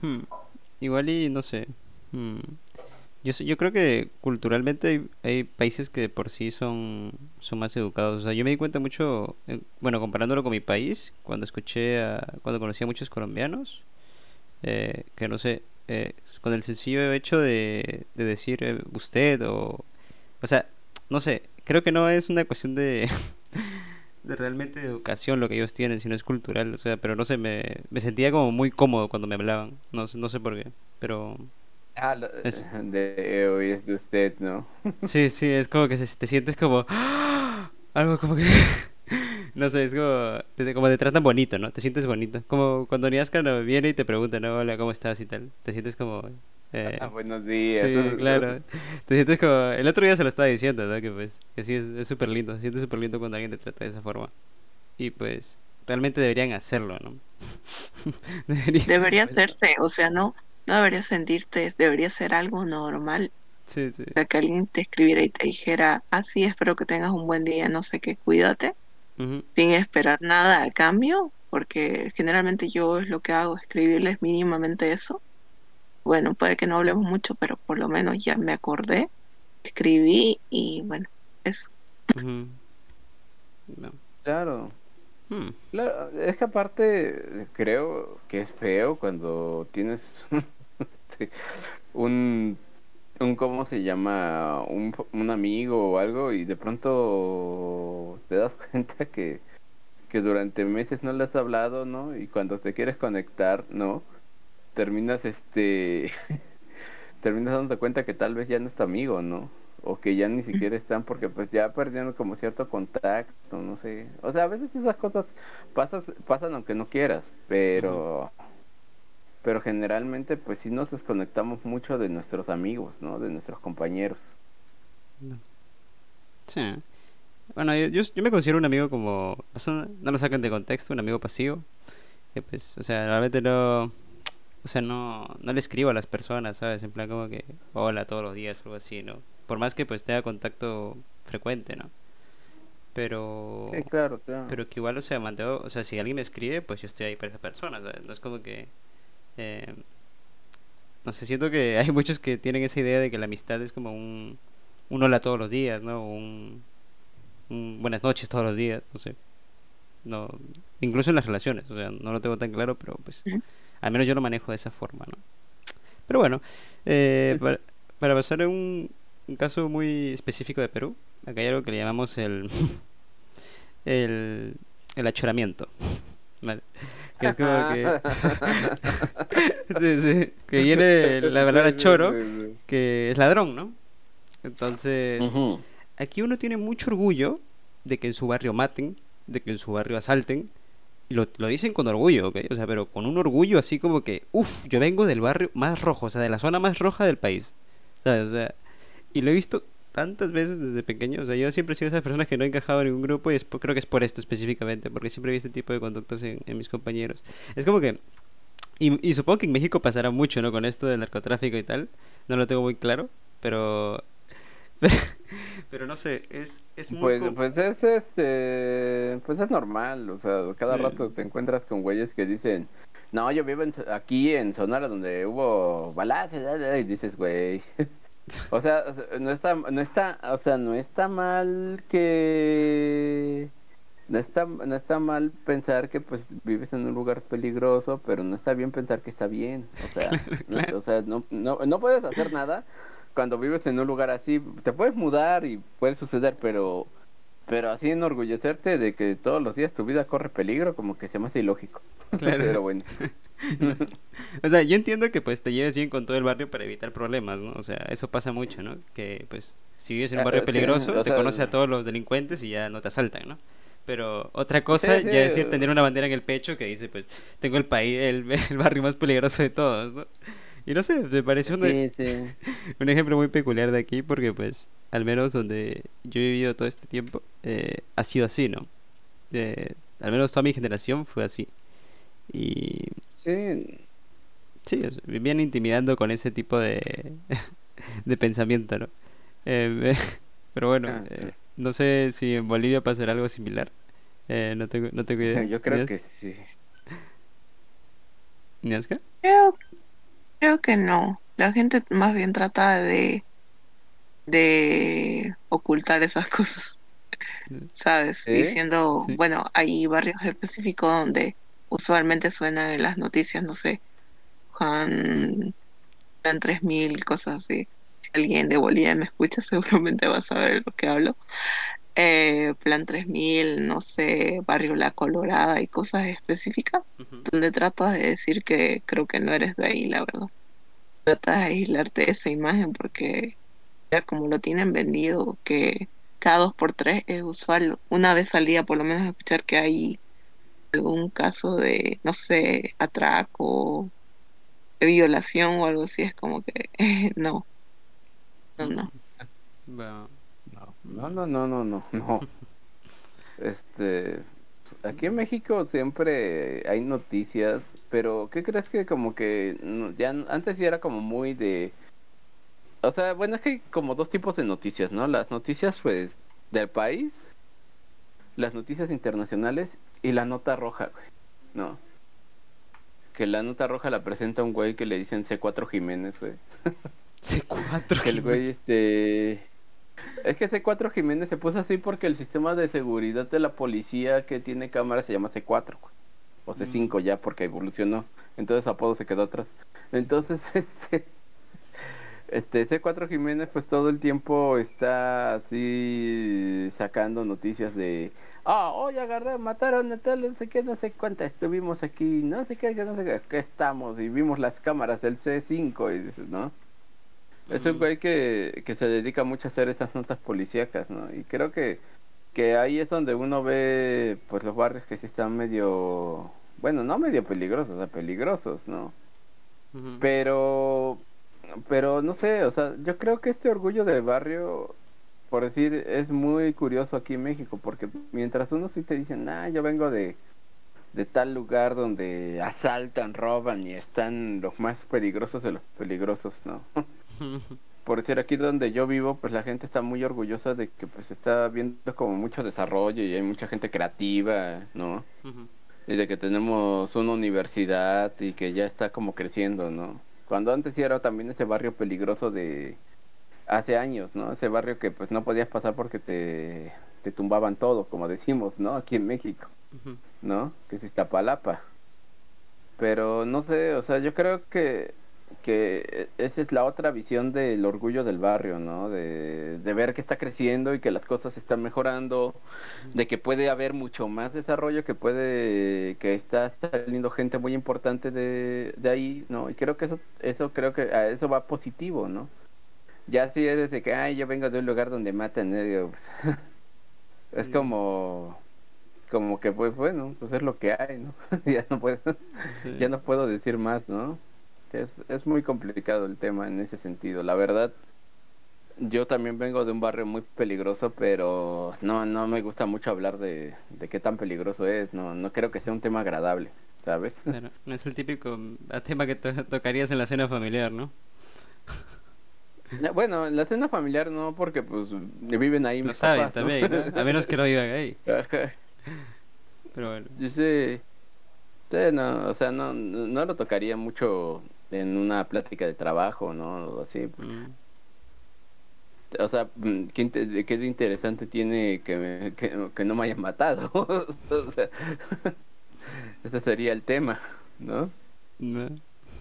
Hmm. Igual y no sé. Hmm. Yo, yo creo que culturalmente hay, países que por sí son, son más educados. O sea, yo me di cuenta mucho, eh, bueno, comparándolo con mi país, cuando escuché, a, cuando conocí a muchos colombianos, eh, que no sé, eh, con el sencillo hecho de, de decir usted o... O sea, no sé, creo que no es una cuestión de, de realmente educación lo que ellos tienen, sino es cultural. O sea, pero no sé, me, me sentía como muy cómodo cuando me hablaban. No, no sé por qué, pero... Ah, de hoy es de usted, ¿no? Sí, sí, es como que te sientes como... Algo como que... no sé, es como... Te, como te tratan bonito, ¿no? Te sientes bonito. Como cuando Niasca viene y te pregunta, ¿no? Hola, ¿cómo estás y tal? Te sientes como... Eh, Ah, buenos días. sí, claro. Te sientes como... El otro día se lo estaba diciendo, ¿no? Que pues, que sí, es súper lindo. Se siente súper lindo cuando alguien te trata de esa forma. Y pues, realmente deberían hacerlo, ¿no? Deberían- Debería hacerse, o sea, no, no debería sentirte, debería ser algo normal. Sí, sí. O sea, que alguien te escribiera y te dijera, ah, sí, espero que tengas un buen día, no sé qué, cuídate, sin esperar nada a cambio, porque generalmente yo es lo que hago, escribirles mínimamente eso. Bueno, puede que no hablemos mucho, pero por lo menos ya me acordé, escribí y bueno, eso. No. Claro. Hmm, Claro, es que aparte creo que es feo cuando tienes un, un ¿cómo se llama? Un, un amigo o algo y de pronto te das cuenta que, que durante meses no le has hablado, ¿no? Y cuando te quieres conectar, ¿no? Terminas este... terminas dándote cuenta que tal vez ya no es tu amigo, ¿no? O que ya ni siquiera están porque pues ya perdieron como cierto contacto, no sé. O sea, a veces esas cosas pasas, pasan aunque no quieras, pero pero generalmente pues sí nos desconectamos mucho de nuestros amigos, ¿no? De nuestros compañeros. Sí. Bueno, yo, yo, me considero un amigo como... sea, no lo saquen de contexto, un amigo pasivo. Que pues, o sea, realmente no... O sea, no, no le escribo a las personas, ¿sabes? En plan como que hola todos los días algo así, ¿no? Por más que pues tenga contacto frecuente, ¿no? Pero... Sí, claro, claro. Pero que igual, o sea, mantengo, o sea, si alguien me escribe, pues yo estoy ahí para esa persona, ¿sabes? No es como que... eh, no sé, siento que hay muchos que tienen esa idea de que la amistad es como un, un hola todos los días, ¿no? Un, un buenas noches todos los días, no sé. No, incluso en las relaciones, o sea, no lo tengo tan claro, pero pues al menos yo lo manejo de esa forma, ¿no? Pero bueno, eh, para, para pasar a un, un caso muy específico de Perú, acá hay algo que le llamamos el el, el achoramiento. ¿vale? Que es como que sí, sí, que viene la palabra choro, que es ladrón, ¿no? Entonces, aquí uno tiene mucho orgullo de que en su barrio maten, de que en su barrio asalten, y lo, lo dicen con orgullo, ¿ok? O sea, pero con un orgullo así como que, uff, yo vengo del barrio más rojo, o sea, de la zona más roja del país, ¿sabes? O sea, y lo he visto tantas veces desde pequeño, o sea, yo siempre he sido esas personas que no he encajado en ningún grupo y es por- creo que es por esto específicamente, porque siempre he visto este tipo de conductas en, en mis compañeros. Es como que, y, y supongo que en México pasará mucho, ¿no? Con esto del narcotráfico y tal, no lo tengo muy claro, pero... Pero, no sé, es, es muy... Pues, pues es este, pues es normal, o sea, cada Sí. rato te encuentras con güeyes que dicen, no, yo vivo en- aquí en Sonora donde hubo balazos, y dices, güey, o sea, no está, no está, o sea, no está mal que, no está, no está mal pensar que pues vives en un lugar peligroso, pero no está bien pensar que está bien, o sea, no- claro. o sea, no, no, no puedes hacer nada cuando vives en un lugar así, te puedes mudar y puede suceder, pero pero así enorgullecerte de que todos los días tu vida corre peligro, como que se me hace ilógico. Claro. pero bueno. O sea, yo entiendo que pues te lleves bien con todo el barrio para evitar problemas, ¿no? O sea, eso pasa mucho, ¿no? Que pues si vives en un Ah, barrio peligroso, te sea, conoces a todos los delincuentes y ya no te asaltan, ¿no? Pero otra cosa Sí, sí. ya es decir, tener una bandera en el pecho que dice, pues, tengo el país, el, el barrio más peligroso de todos, ¿no? Y no sé, me Sí, sí. un ejemplo muy peculiar de aquí porque pues al menos donde yo he vivido todo este tiempo eh, ha sido así, ¿no? Eh, al menos toda mi generación fue así. Y Sí, sí, es- vivían intimidando con ese tipo de, de pensamiento, ¿no? Eh, pero bueno, Ah, eh, no sé si en Bolivia pasará algo similar. Eh, no tengo, no tengo idea. yo creo ¿Ni- que sí. ¿Ni Aska? Creo, creo que no. La gente más bien trata de, de ocultar esas cosas, ¿sabes? ¿Sí? Diciendo, Sí. bueno, hay barrios específicos donde usualmente suenan en las noticias, no sé, Juan, Plan 3000, cosas así. Si alguien de Bolivia me escucha, seguramente va a saber lo que hablo. Eh, Plan 3000, no sé, Barrio La Colorada y cosas específicas donde tratas de decir que creo que no eres de ahí, la verdad. Tratas de aislarte de esa imagen porque ya como lo tienen vendido, que cada dos por tres es usual, una vez al día por lo menos escuchar que hay algún caso de, no sé, atraco, violación o algo así, es como que no. No, no. No, no, no, no, no, no. Este, aquí en México siempre hay noticias, pero ¿qué crees que como que ya antes sí era como muy de, o sea, bueno, es que hay como dos tipos de noticias, ¿no? Las noticias pues del país, las noticias internacionales y la nota roja, güey, ¿no? Que la nota roja la presenta un güey que le dicen C4 Jiménez, güey. C4. Que el güey, este... Es que C4 Jiménez se puso así porque el sistema de seguridad de la policía que tiene cámara se llama C4, güey. O C5 ya porque evolucionó. Entonces apodo se quedó atrás. Entonces, este... Este C4 Jiménez pues todo el tiempo está así sacando noticias de... Ah, hoy agarré, mataron a tal, no sé qué, no sé cuánta, estuvimos aquí, no sé qué, no sé qué, aquí estamos y vimos las cámaras del C5 y dices, ¿no? Es un Mm. güey que, que se dedica mucho a hacer esas notas policíacas, ¿no? Y creo que, que ahí es donde uno ve, pues, los barrios que sí están medio, bueno, no medio peligrosos, o sea, peligrosos, ¿no? Pero, pero no sé, o sea, yo creo que este orgullo del barrio, por decir, es muy curioso aquí en México, porque mientras uno sí te dicen, ah, yo vengo de, de tal lugar donde asaltan, roban y están los más peligrosos de los peligrosos, ¿no? por decir aquí donde yo vivo, pues la gente está muy orgullosa de que pues está viendo como mucho desarrollo y hay mucha gente creativa, ¿no? Y de que tenemos una universidad y que ya está como creciendo, ¿no? Cuando antes sí era también ese barrio peligroso de hace años, ¿no? Ese barrio que pues no podías pasar porque te, te tumbaban todo, como decimos, ¿no? Aquí en México. ¿no? Que es Iztapalapa. Pero no sé, o sea, yo creo que que esa es la otra visión del orgullo del barrio, ¿no? De, de ver que está creciendo y que las cosas están mejorando, de que puede haber mucho más desarrollo, que puede, que está saliendo gente muy importante de, de ahí, ¿no? Y creo que eso, eso creo que a eso va positivo, ¿no? Ya si es desde que, ay, yo vengo de un lugar donde matan, ¿eh? Digo, pues, es Sí. como, como que pues bueno, pues es lo que hay, ¿no? ya no puedo, Sí. ya no puedo decir más, ¿no? Es, es muy complicado el tema en ese sentido. La verdad, yo también vengo de un barrio muy peligroso, pero no, no me gusta mucho hablar de, de qué tan peligroso es. No, no creo que sea un tema agradable, ¿sabes? Claro, no es el típico mm, tema que to- tocarías en la cena familiar, ¿no? Bueno, en la cena familiar no, porque pues viven ahí Lo mis saben también, ¿no? A menos que no vivan ahí. Ajá. Pero bueno. Yo sé, sí, no, o sea, no, no lo tocaría mucho en una plática de trabajo, ¿no? O así, mm, O sea, mm, ¿qué, inte- qué interesante tiene que, me- que, que no me hayan matado? o sea, ese sería el tema, ¿no? no.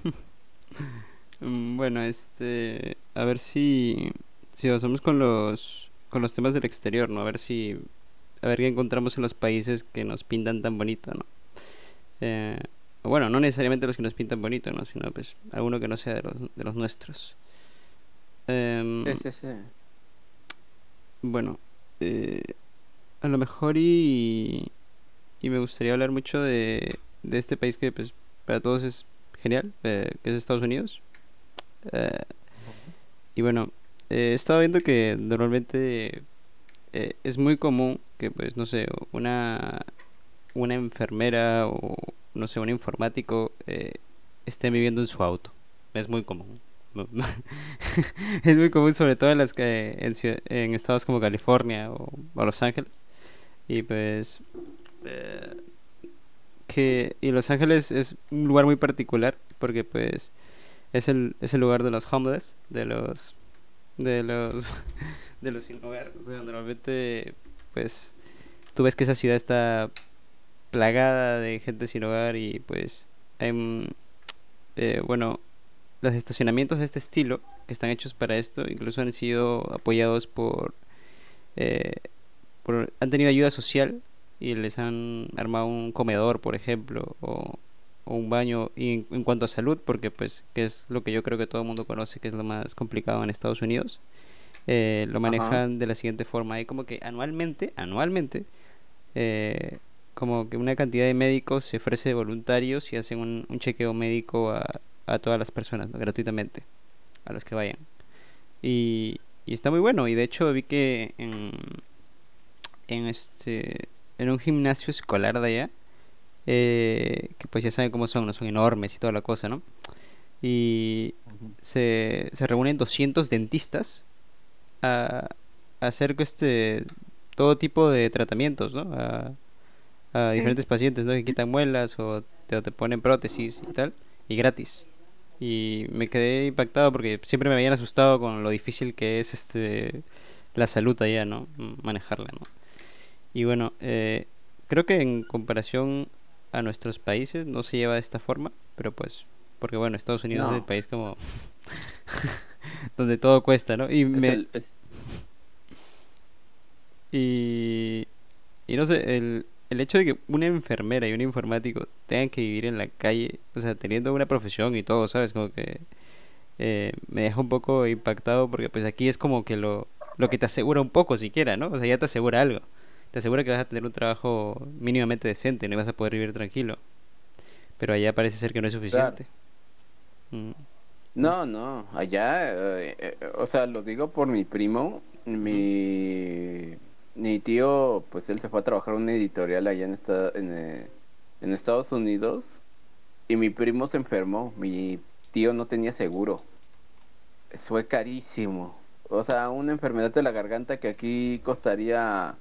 Mm, Bueno, este, a ver si, si avanzamos con los, con los temas del exterior, ¿no? A ver si, a ver qué encontramos en los países que nos pintan tan bonito, ¿no? Eh, bueno, no necesariamente los que nos pintan bonito, ¿no? Sino pues alguno que no sea de los, de los nuestros. Em, Sí, sí, sí. Bueno, eh, a lo mejor y, y me gustaría hablar mucho de, de este país que pues para todos es genial, eh, que es Estados Unidos. Eh, y bueno, eh, he estado viendo que normalmente eh, es muy común que pues no sé, una, una enfermera o no sé, un informático eh, esté viviendo en su auto. Es muy común. Es muy común sobre todo en las que en, estados como California o, o Los Ángeles y pues que y Los Ángeles es un lugar muy particular porque pues es el es el lugar de los homeless de los de los de los sin hogar o sea normalmente pues tú ves que esa ciudad está plagada de gente sin hogar y pues hay eh, bueno los estacionamientos de este estilo que están hechos para esto incluso han sido apoyados por, eh, por han tenido ayuda social y les han armado un comedor por ejemplo o, o un baño y en, cuanto a salud porque pues que es lo que yo creo que todo el mundo conoce que es lo más complicado en Estados Unidos eh, lo manejan de la siguiente forma. Hay como que anualmente anualmente eh, como que una cantidad de médicos se ofrece de voluntarios y hacen un, un chequeo médico a, a todas las personas, gratuitamente, a los que vayan. Y, y está muy bueno, y de hecho vi que en, en este en un gimnasio escolar de allá, eh, que pues ya saben cómo son, no son enormes y toda la cosa, ¿no? Y se, se reúnen 200 dentistas a, a hacer este todo tipo de tratamientos, ¿no? A, a diferentes pacientes, ¿no? Que quitan muelas o te, te ponen prótesis y tal, y gratis. Y me quedé impactado porque siempre me habían asustado con lo difícil que es este la salud allá, ¿no? Manejarla, ¿no? Y bueno, eh, creo que en comparación a nuestros países no se lleva de esta forma, pero pues, porque bueno, Estados Unidos es el país como donde todo cuesta, ¿no? Y Es me, el- es- y, y no sé, el, el hecho de que una enfermera y un informático tengan que vivir en la calle, o sea, teniendo una profesión y todo, ¿sabes? Como que eh, me deja un poco impactado porque pues aquí es como que lo, lo que te asegura un poco siquiera, ¿no? O sea, ya te asegura algo. Te asegura que vas a tener un trabajo mínimamente decente, no vas a poder vivir tranquilo. Pero allá parece ser que no es suficiente. Mm, No, no, allá, eh, eh, o sea, lo digo por mi primo, mi, mi tío, pues él se fue a trabajar en una editorial allá en, esta, en, eh, en Estados Unidos y mi primo se enfermó, mi tío no tenía seguro, fue carísimo, o sea, una enfermedad de la garganta que aquí costaría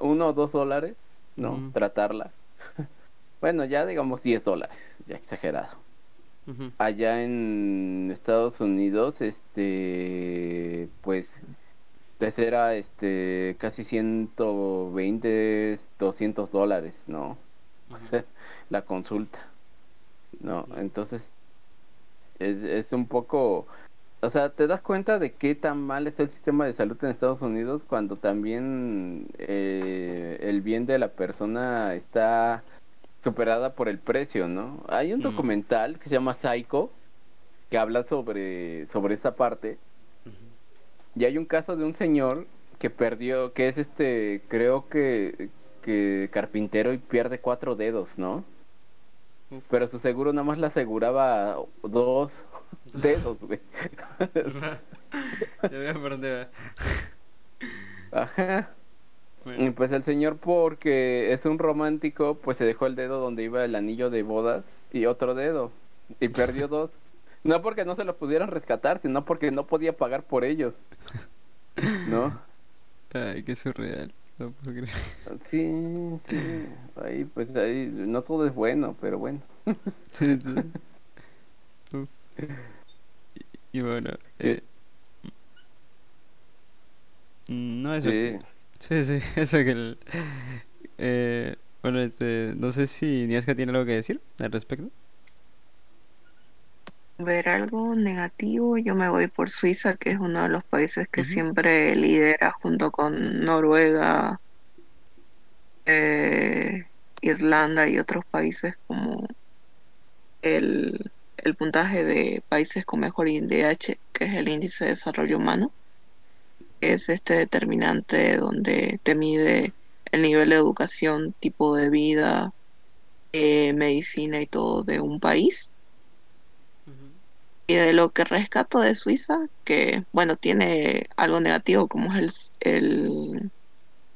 uno o dos dólares, ¿no? Tratarla. Bueno, ya digamos 10 dólares, ya exagerado allá en Estados Unidos, este, pues, pues era, este, casi 120, 200 dólares, ¿no? O sea, la consulta, ¿no? Entonces, es, es un poco, o sea, te das cuenta de qué tan mal está el sistema de salud en Estados Unidos cuando también eh, el bien de la persona está superada por el precio, ¿no? Hay un Mm. documental que se llama Psycho que habla sobre sobre esa parte y hay un caso de un señor que perdió, que es este, creo que que carpintero y pierde cuatro dedos, ¿no? Uf. Pero su seguro nada más le aseguraba dos dedos, güey. Ya veo por dónde va. Ajá. Y pues el señor, porque es un romántico, pues se dejó el dedo donde iba el anillo de bodas y otro dedo. Y perdió dos. No porque no se los pudieran rescatar, sino porque no podía pagar por ellos. ¿No? Ay, qué surreal. No puedo creer. Sí, sí. Ahí, pues ahí, no todo es bueno, pero bueno. Sí, sí. Uf. Y, y bueno, eh, mm, no eso. Sí. Sí, sí, eso que el, eh, bueno, este, no sé si Niaska tiene algo que decir al respecto. Ver algo negativo, yo me voy por Suiza, que es uno de los países que siempre lidera junto con Noruega, eh, Irlanda y otros países como el, el puntaje de países con mejor INDH, que es el índice de desarrollo humano. Es este determinante donde te mide el nivel de educación, tipo de vida, eh, medicina y todo de un país. Y de lo que rescato de Suiza, que bueno, tiene algo negativo como es el, el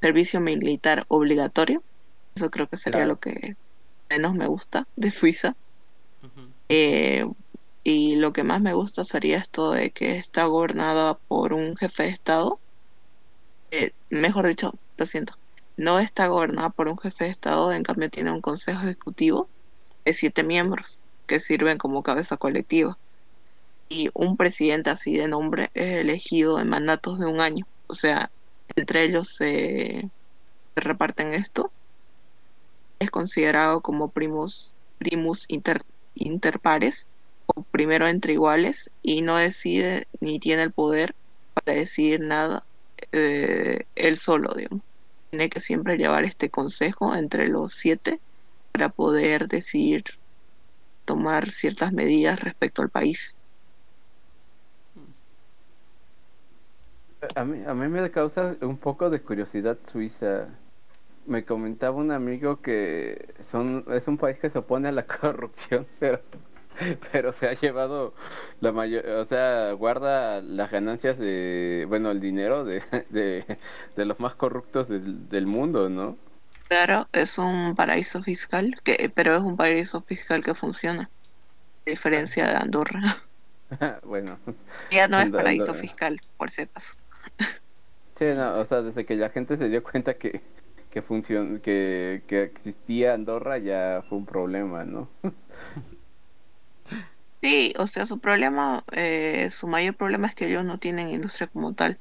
servicio militar obligatorio. Eso creo que sería Claro. lo que menos me gusta de Suiza. Eh, y lo que más me gusta sería esto de que está gobernada por un jefe de Estado. Eh, mejor dicho, lo siento, no está gobernada por un jefe de Estado, en cambio tiene un consejo ejecutivo de siete miembros que sirven como cabeza colectiva. Y un presidente así de nombre es elegido en mandatos de un año. O sea, entre ellos se, reparten esto. Es considerado como primus, primus inter, inter pares o primero entre iguales y no decide ni tiene el poder para decidir nada eh, él solo, digamos. Tiene que siempre llevar este consejo entre los siete para poder decidir tomar ciertas medidas respecto al país. A mí, a mí me causa un poco de curiosidad Suiza. Me comentaba un amigo que son es un país que se opone a la corrupción, pero pero se ha llevado la mayor, o sea, guarda las ganancias de, bueno, el dinero de, de, de los más corruptos del, del mundo, ¿no? Claro, es un paraíso fiscal, que, pero es un paraíso fiscal que funciona, a diferencia de Andorra. bueno. Ya no es paraíso Andorra. fiscal, por si acaso. Sí, no, o sea, desde que la gente se dio cuenta que que funcion que, que existía Andorra ya fue un problema, ¿no? Sí, o sea, su problema, eh, su mayor problema es que ellos no tienen industria como tal.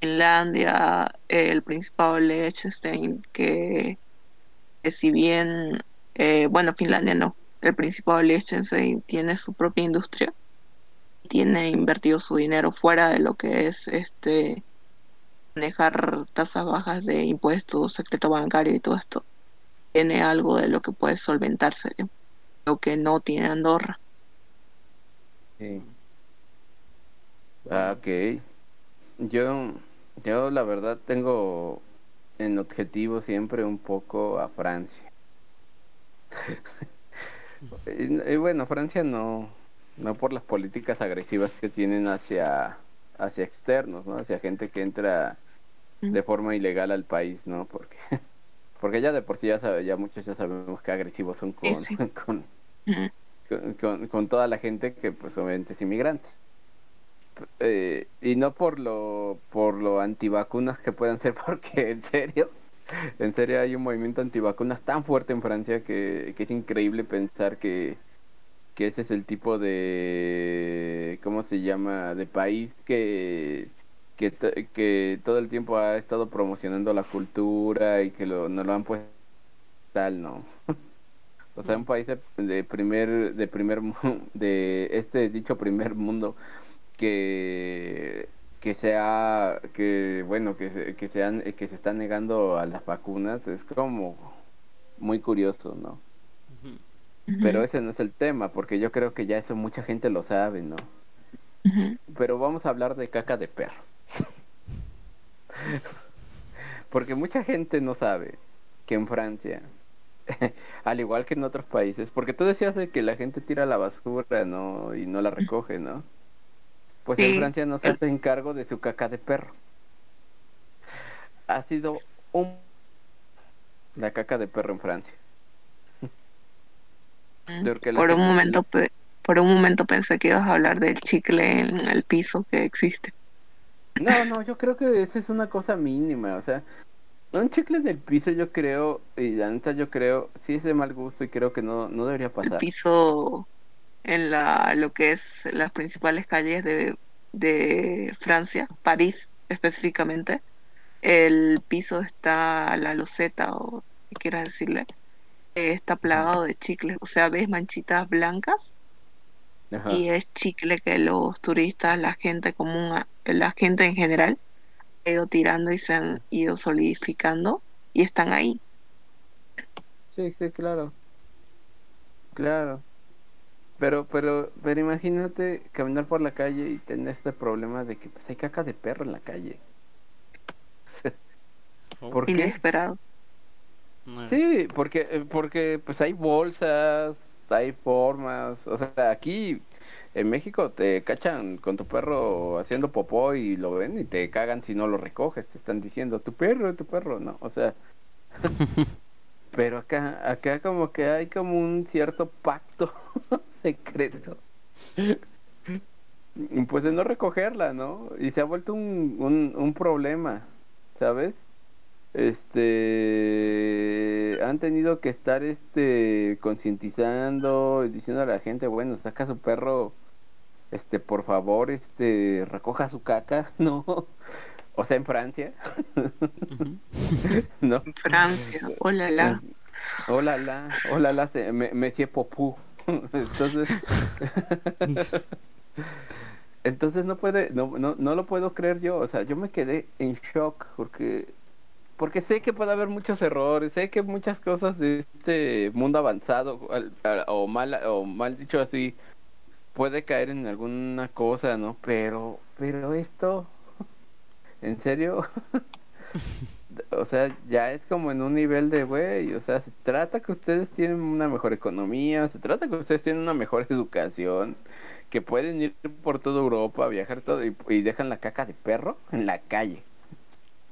Finlandia, eh, el Principado Liechtenstein, que, que si bien, eh, bueno, Finlandia no, el Principado Liechtenstein tiene su propia industria, tiene invertido su dinero fuera de lo que es este manejar tasas bajas de impuestos, secreto bancario y todo esto. Tiene algo de lo que puede solventarse, lo que no tiene Andorra. Sí. Ah, ok. Yo, yo la verdad tengo en objetivo siempre un poco a Francia. y, bueno, Francia no, no por las políticas agresivas que tienen hacia, hacia externos, ¿no? Hacia gente que entra de forma ilegal al país, ¿no? Porque, porque ya de por sí ya, sabe- ya muchos ya sabemos que agresivos son con, Sí, con- con toda la gente que pues obviamente es inmigrante. Eh, y no por lo por lo antivacunas que puedan ser, porque en serio, en serio hay un movimiento antivacunas tan fuerte en Francia que, que es increíble pensar que, que ese es el tipo de, ¿cómo se llama?, de país que, que, que todo el tiempo ha estado promocionando la cultura y que lo, no lo han puesto tal, ¿no? O sea, un país de, de primer, de primer, de este dicho primer mundo que que sea, que bueno, que se, que sean, que se están negando a las vacunas es como muy curioso, ¿no? Pero ese no es el tema, porque yo creo que ya eso mucha gente lo sabe, ¿no? Pero vamos a hablar de caca de perro. Porque mucha gente no sabe que en Francia, al igual que en otros países, porque tú decías de que la gente tira la basura, ¿no? Y no la recoge, ¿no? Pues en. Francia no se hacen cargo de su caca de perro. Ha sido un... la caca de perro en Francia. Porque la Por un gente- momento, pe- por un momento pensé que ibas a hablar del chicle en el piso que existe. No, no, yo creo que esa es una cosa mínima, o sea, un chicle del piso yo creo, y la neta yo creo, sí es de mal gusto y creo que no, no debería El pasar. piso en la, lo que es las principales calles de, de Francia, París específicamente. El piso está, la loseta o quieras decirle, eh, está plagado de chicles. O sea, ves manchitas blancas Ajá. y es chicle que los turistas, la gente común, la gente en general, ha ido tirando y se han ido solidificando y están ahí. Sí, sí, claro. Claro. Pero, pero, pero imagínate caminar por la calle y tener este problema de que pues hay caca de perro en la calle. Oh, ¿Por qué? Inesperado. no, Sí, porque, eh, porque pues hay bolsas, hay formas, o sea, aquí en México te cachan con tu perro haciendo popó y lo ven y te cagan si no lo recoges, te están diciendo tu perro, tu perro, no, o sea, pero acá, acá como que hay como un cierto pacto secreto, pues de no recogerla, ¿no? Y se ha vuelto un, un, un problema, ¿sabes? este han tenido que estar este concientizando y diciendo a la gente bueno saca su perro este por favor este recoja su caca no o sea en Francia. No En Francia, hola la. hola la hola la se- me, Popú. Entonces entonces no puede no, no no lo puedo creer yo. O sea yo me quedé en shock porque porque sé que puede haber muchos errores, sé que muchas cosas de este mundo avanzado o mal o mal dicho así puede caer en alguna cosa, ¿no? Pero pero esto en serio o sea, ya es como en un nivel de, güey, o sea, se trata que ustedes tienen una mejor economía, se trata que ustedes tienen una mejor educación, que pueden ir por toda Europa, viajar todo y, y dejan la caca de perro en la calle.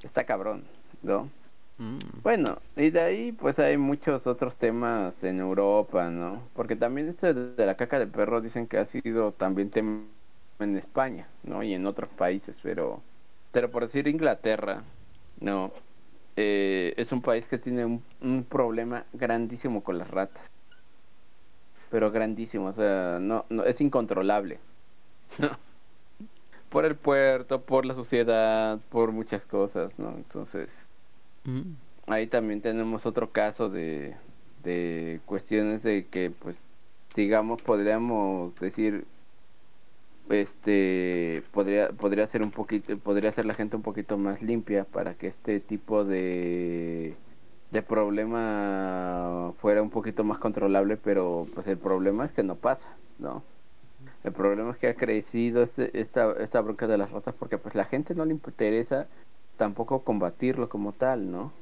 Está cabrón, ¿no? Mm. Bueno, y de ahí pues hay muchos otros temas en Europa, ¿no? Porque también este de la caca de perro dicen que ha sido también tema en España, ¿no? Y en otros países, pero, pero por decir Inglaterra, ¿no? Eh, es un país que tiene un, un problema grandísimo con las ratas. Pero grandísimo, o sea, no, no es incontrolable. Por el puerto, por la sociedad, por muchas cosas, ¿no? Entonces, Mm. ahí también tenemos otro caso de, de cuestiones de que pues digamos podríamos decir este podría podría ser un poquito podría ser la gente un poquito más limpia para que este tipo de de problema fuera un poquito más controlable pero pues el problema es que no pasa no el problema es que ha crecido este, esta esta bronca de las ratas porque pues la gente no le interesa tampoco combatirlo como tal no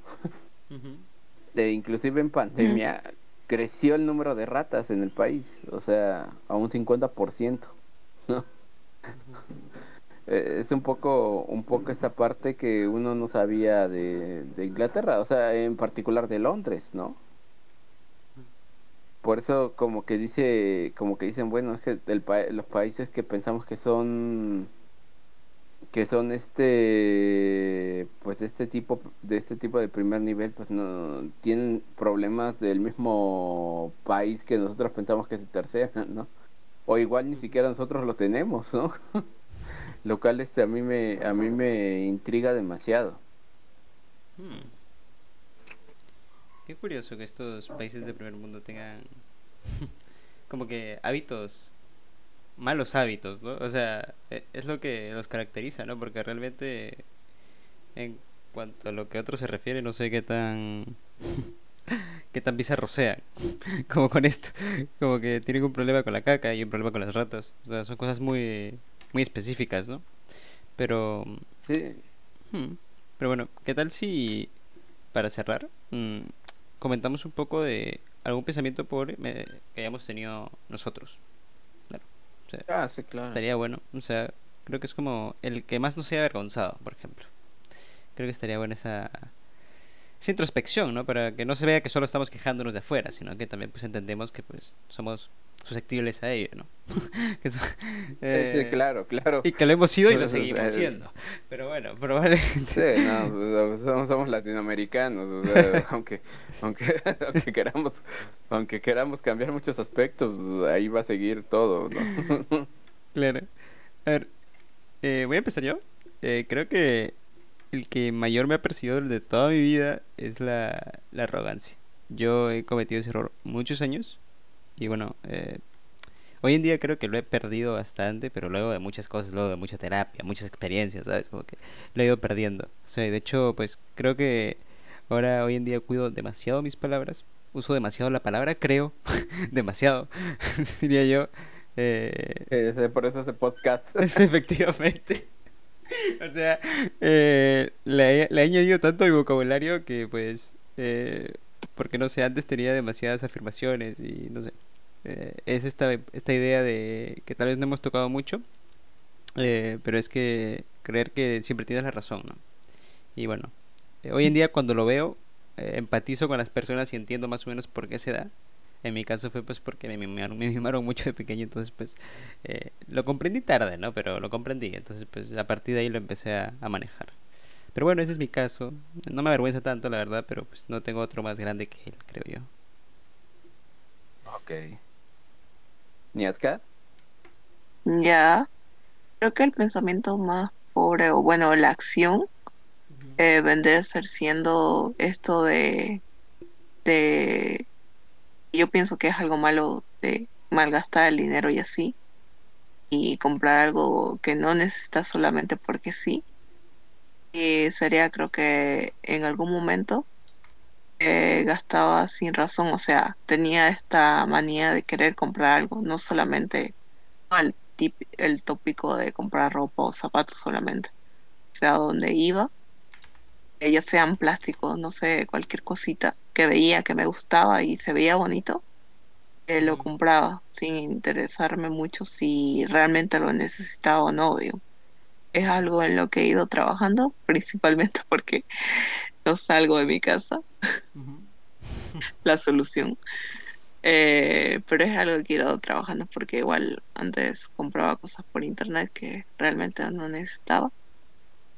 de inclusive en pandemia creció el número de ratas en el país, o sea, a un 50%, ¿no? Eh, es un poco un poco esa parte que uno no sabía de, de Inglaterra, o sea, en particular de Londres, ¿no? Por eso como que dice, como que dicen, bueno, es que el pa- los países que pensamos que son que son este pues este tipo de este tipo de primer nivel pues no tienen problemas del mismo país que nosotros pensamos que es el no o igual ni siquiera nosotros lo tenemos no lo cual este a mí me a mí me intriga demasiado. Hmm. Qué curioso que estos países de primer mundo tengan como que hábitos, malos hábitos, ¿no? O sea, e- es lo que los caracteriza, ¿no? Porque realmente en cuanto a lo que a otros se refiere, no sé qué tan qué tan bizarro sean, como con esto, como que tienen un problema con la caca y un problema con las ratas, o sea, son cosas muy muy específicas, ¿no? Pero sí Hmm. Pero bueno, ¿qué tal si, para cerrar, mm, comentamos un poco de algún pensamiento pobre me- que hayamos tenido nosotros? Ah sí claro estaría bueno. O sea, creo que es como el que más nos haya avergonzado, por ejemplo. Creo que estaría buena esa, esa introspección, ¿no? Para que no se vea que solo estamos quejándonos de afuera, sino que también pues entendemos que pues somos susceptibles a ello, ¿no? Sí, sí, eh, claro claro Y que lo hemos sido y lo seguimos eh, siendo. Pero bueno, probablemente. Sí, no, pues, somos, somos latinoamericanos, o sea, aunque, aunque, aunque queramos, aunque queramos cambiar muchos aspectos, ahí va a seguir todo, ¿no? Claro. A ver, eh, voy a empezar yo. Eh, creo que el que mayor me ha perseguido de toda mi vida es la, la arrogancia. Yo he cometido ese error muchos años y bueno, eh, hoy en día creo que lo he perdido bastante, pero luego de muchas cosas, luego de mucha terapia, muchas experiencias, ¿sabes? Como que lo he ido perdiendo. O sea, de hecho, pues creo que ahora hoy en día cuido demasiado mis palabras, uso demasiado la palabra creo, demasiado, diría yo. Eh, Sí, por eso ese podcast. Efectivamente. O sea, eh, le, he, le he añadido tanto a mi vocabulario que pues, eh, porque no sé, antes tenía demasiadas afirmaciones y no sé. Eh, es esta, esta idea de que tal vez no hemos tocado mucho, eh, pero es que creer que siempre tienes la razón, ¿no? Y bueno, eh, hoy en día cuando lo veo, empatizo con las personas y entiendo más o menos por qué se da. En mi caso fue pues porque me mimaron, me mimaron mucho de pequeño, entonces pues lo comprendí tarde, ¿no? Pero lo comprendí, entonces pues a partir de ahí lo empecé a, a manejar. Pero bueno, ese es mi caso. No me avergüenza tanto, la verdad, pero pues no tengo otro más grande que él, creo yo. Ok. ¿Niaska? Ya, creo que el pensamiento más pobre, o bueno, la acción, eh, vendría a ser siendo esto de, de, yo pienso que es algo malo de malgastar el dinero y así, y comprar algo que no necesitas solamente porque sí. Y sería, creo que en algún momento eh, gastaba sin razón, o sea, tenía esta manía de querer comprar algo, no solamente el, tip- el tópico de comprar ropa o zapatos solamente. O sea, donde iba, ellos sean plásticos, no sé, cualquier cosita que veía que me gustaba y se veía bonito, eh, lo compraba sin interesarme mucho si realmente lo necesitaba o no, digo. Es algo en lo que he ido trabajando, principalmente porque no salgo de mi casa, la solución. Eh, pero es algo que he ido trabajando porque igual antes compraba cosas por internet que realmente no necesitaba.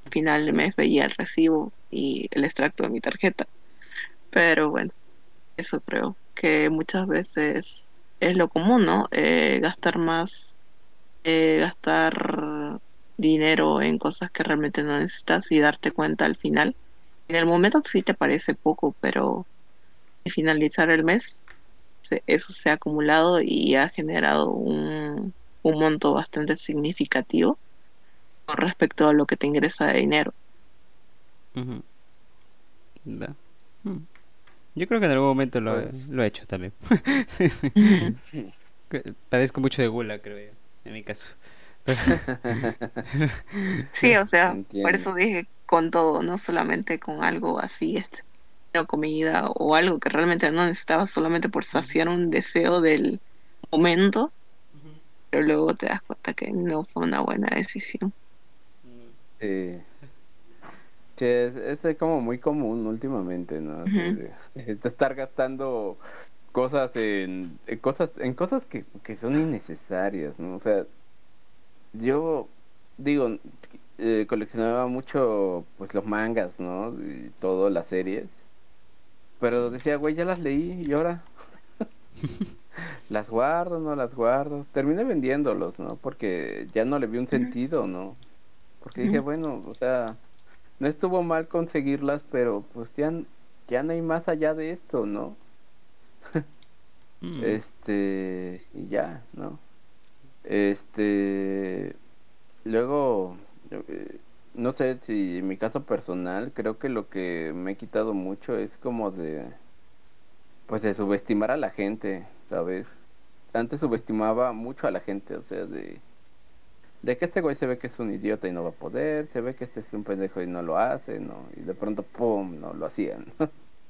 Al final del mes veía el recibo y el extracto de mi tarjeta. Pero bueno, eso creo que muchas veces es lo común, ¿no? Eh, gastar más, eh, gastar dinero en cosas que realmente no necesitas y darte cuenta al final. En el momento sí te parece poco, pero al finalizar el mes eso se ha acumulado y ha generado un, un monto bastante significativo con respecto a lo que te ingresa de dinero. Hmm. Yo creo que en algún momento lo, pues lo he hecho también. Padezco mucho de gula, creo yo, en mi caso. sí, o sea, por eso dije con todo, no solamente con algo así, este, comida o algo que realmente no necesitaba solamente por saciar un deseo del momento, pero luego te das cuenta que no fue una buena decisión. Sí. es, como muy común últimamente, ¿no? estar gastando cosas en, cosas en cosas que, que, son innecesarias, ¿no? O sea, yo digo, eh, coleccionaba mucho pues los mangas, ¿no? Y todo, las series. Pero decía, güey, ya las leí y ahora las guardo, no las guardo. Terminé vendiéndolos, ¿no? Porque ya no le vi un sentido, ¿no? Porque dije, bueno, o sea, no estuvo mal conseguirlas, pero pues ya, ya no hay más allá de esto, ¿no? Mm. Este, y ya, ¿no? Este, luego, eh, no sé si en mi caso personal, creo que lo que me he quitado mucho es como de, pues de subestimar a la gente, ¿sabes? Antes subestimaba mucho a la gente, o sea, de, de que este güey se ve que es un idiota y no va a poder, se ve que este es un pendejo y no lo hace, ¿no? Y de pronto, ¡pum!, no lo hacían.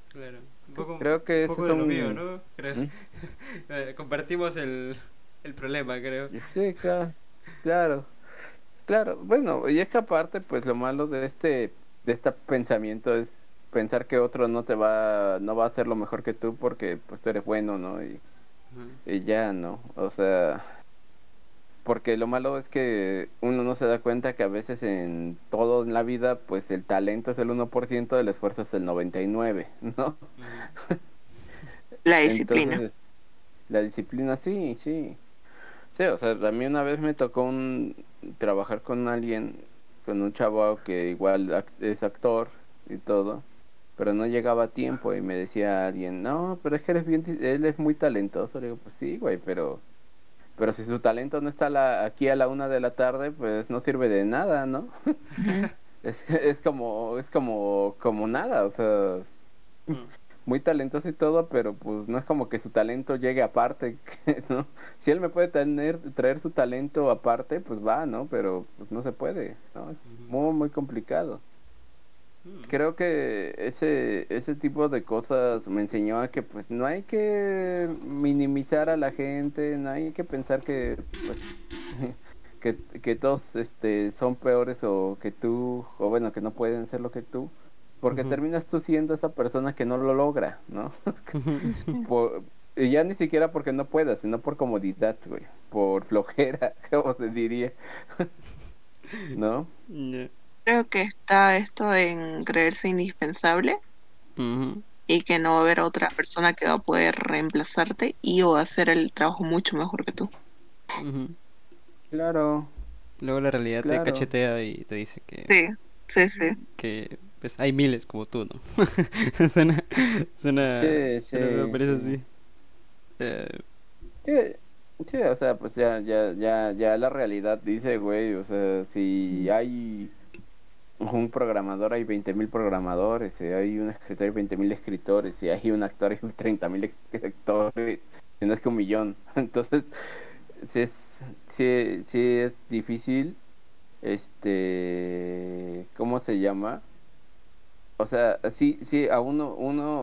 Claro. Un poco, creo que un poco de lo mío, ¿no? Creo. ¿Mm? Eh, compartimos el, el problema, creo. Sí, claro. Claro. Claro, bueno, y es que aparte, pues lo malo de este, de este pensamiento es pensar que otro no te va, no va a hacer lo mejor que tú porque pues tú eres bueno, ¿no? Y, y ya, ¿no? O sea, porque lo malo es que uno no se da cuenta que a veces en todo en la vida, pues el talento es el 1%, el esfuerzo es el 99%, ¿no? La disciplina. la disciplina, sí, sí. Sí, o sea, a mí una vez me tocó un, trabajar con alguien, con un chavo que igual es actor y todo, pero no llegaba a tiempo y me decía alguien, no, pero es que eres bien, él es muy talentoso. Le digo, pues sí, güey, pero, pero si su talento no está la, aquí a la una de la tarde, pues no sirve de nada, ¿no? es, es como, es como, como nada, o sea, mm muy talentoso y todo, pero pues no es como que su talento llegue aparte, ¿no? Si él me puede tener, traer su talento aparte, pues va, ¿no? Pero pues no se puede, ¿no? Es muy, muy complicado. Mm. Creo que ese, ese tipo de cosas me enseñó a que pues no hay que minimizar a la gente, no hay que pensar que pues, que, que todos este son peores o que tú, o bueno, que no pueden ser lo que tú porque terminas tú siendo esa persona que no lo logra, ¿no? y ya ni siquiera porque no puedas, sino por comodidad, güey, por flojera, como se diría, ¿no? Creo que está esto en creerse indispensable y que no va a haber otra persona que va a poder reemplazarte y o hacer el trabajo mucho mejor que tú. Claro. Luego la realidad te cachetea y te dice que... Sí, sí, sí. Que pues hay miles como tú, ¿no? suena, suena, sí, sí, me parece así. Eh... Sí, o sea, pues ya, ya, ya, ya la realidad dice, güey, o sea, si hay un programador hay 20.000 programadores, si hay un escritor hay 20.000 escritores, si hay un actor hay 30.000 actores, si no es que un millón. Entonces, sí es, sí, sí es difícil, este, ¿cómo se llama? O sea, sí, sí, a uno, uno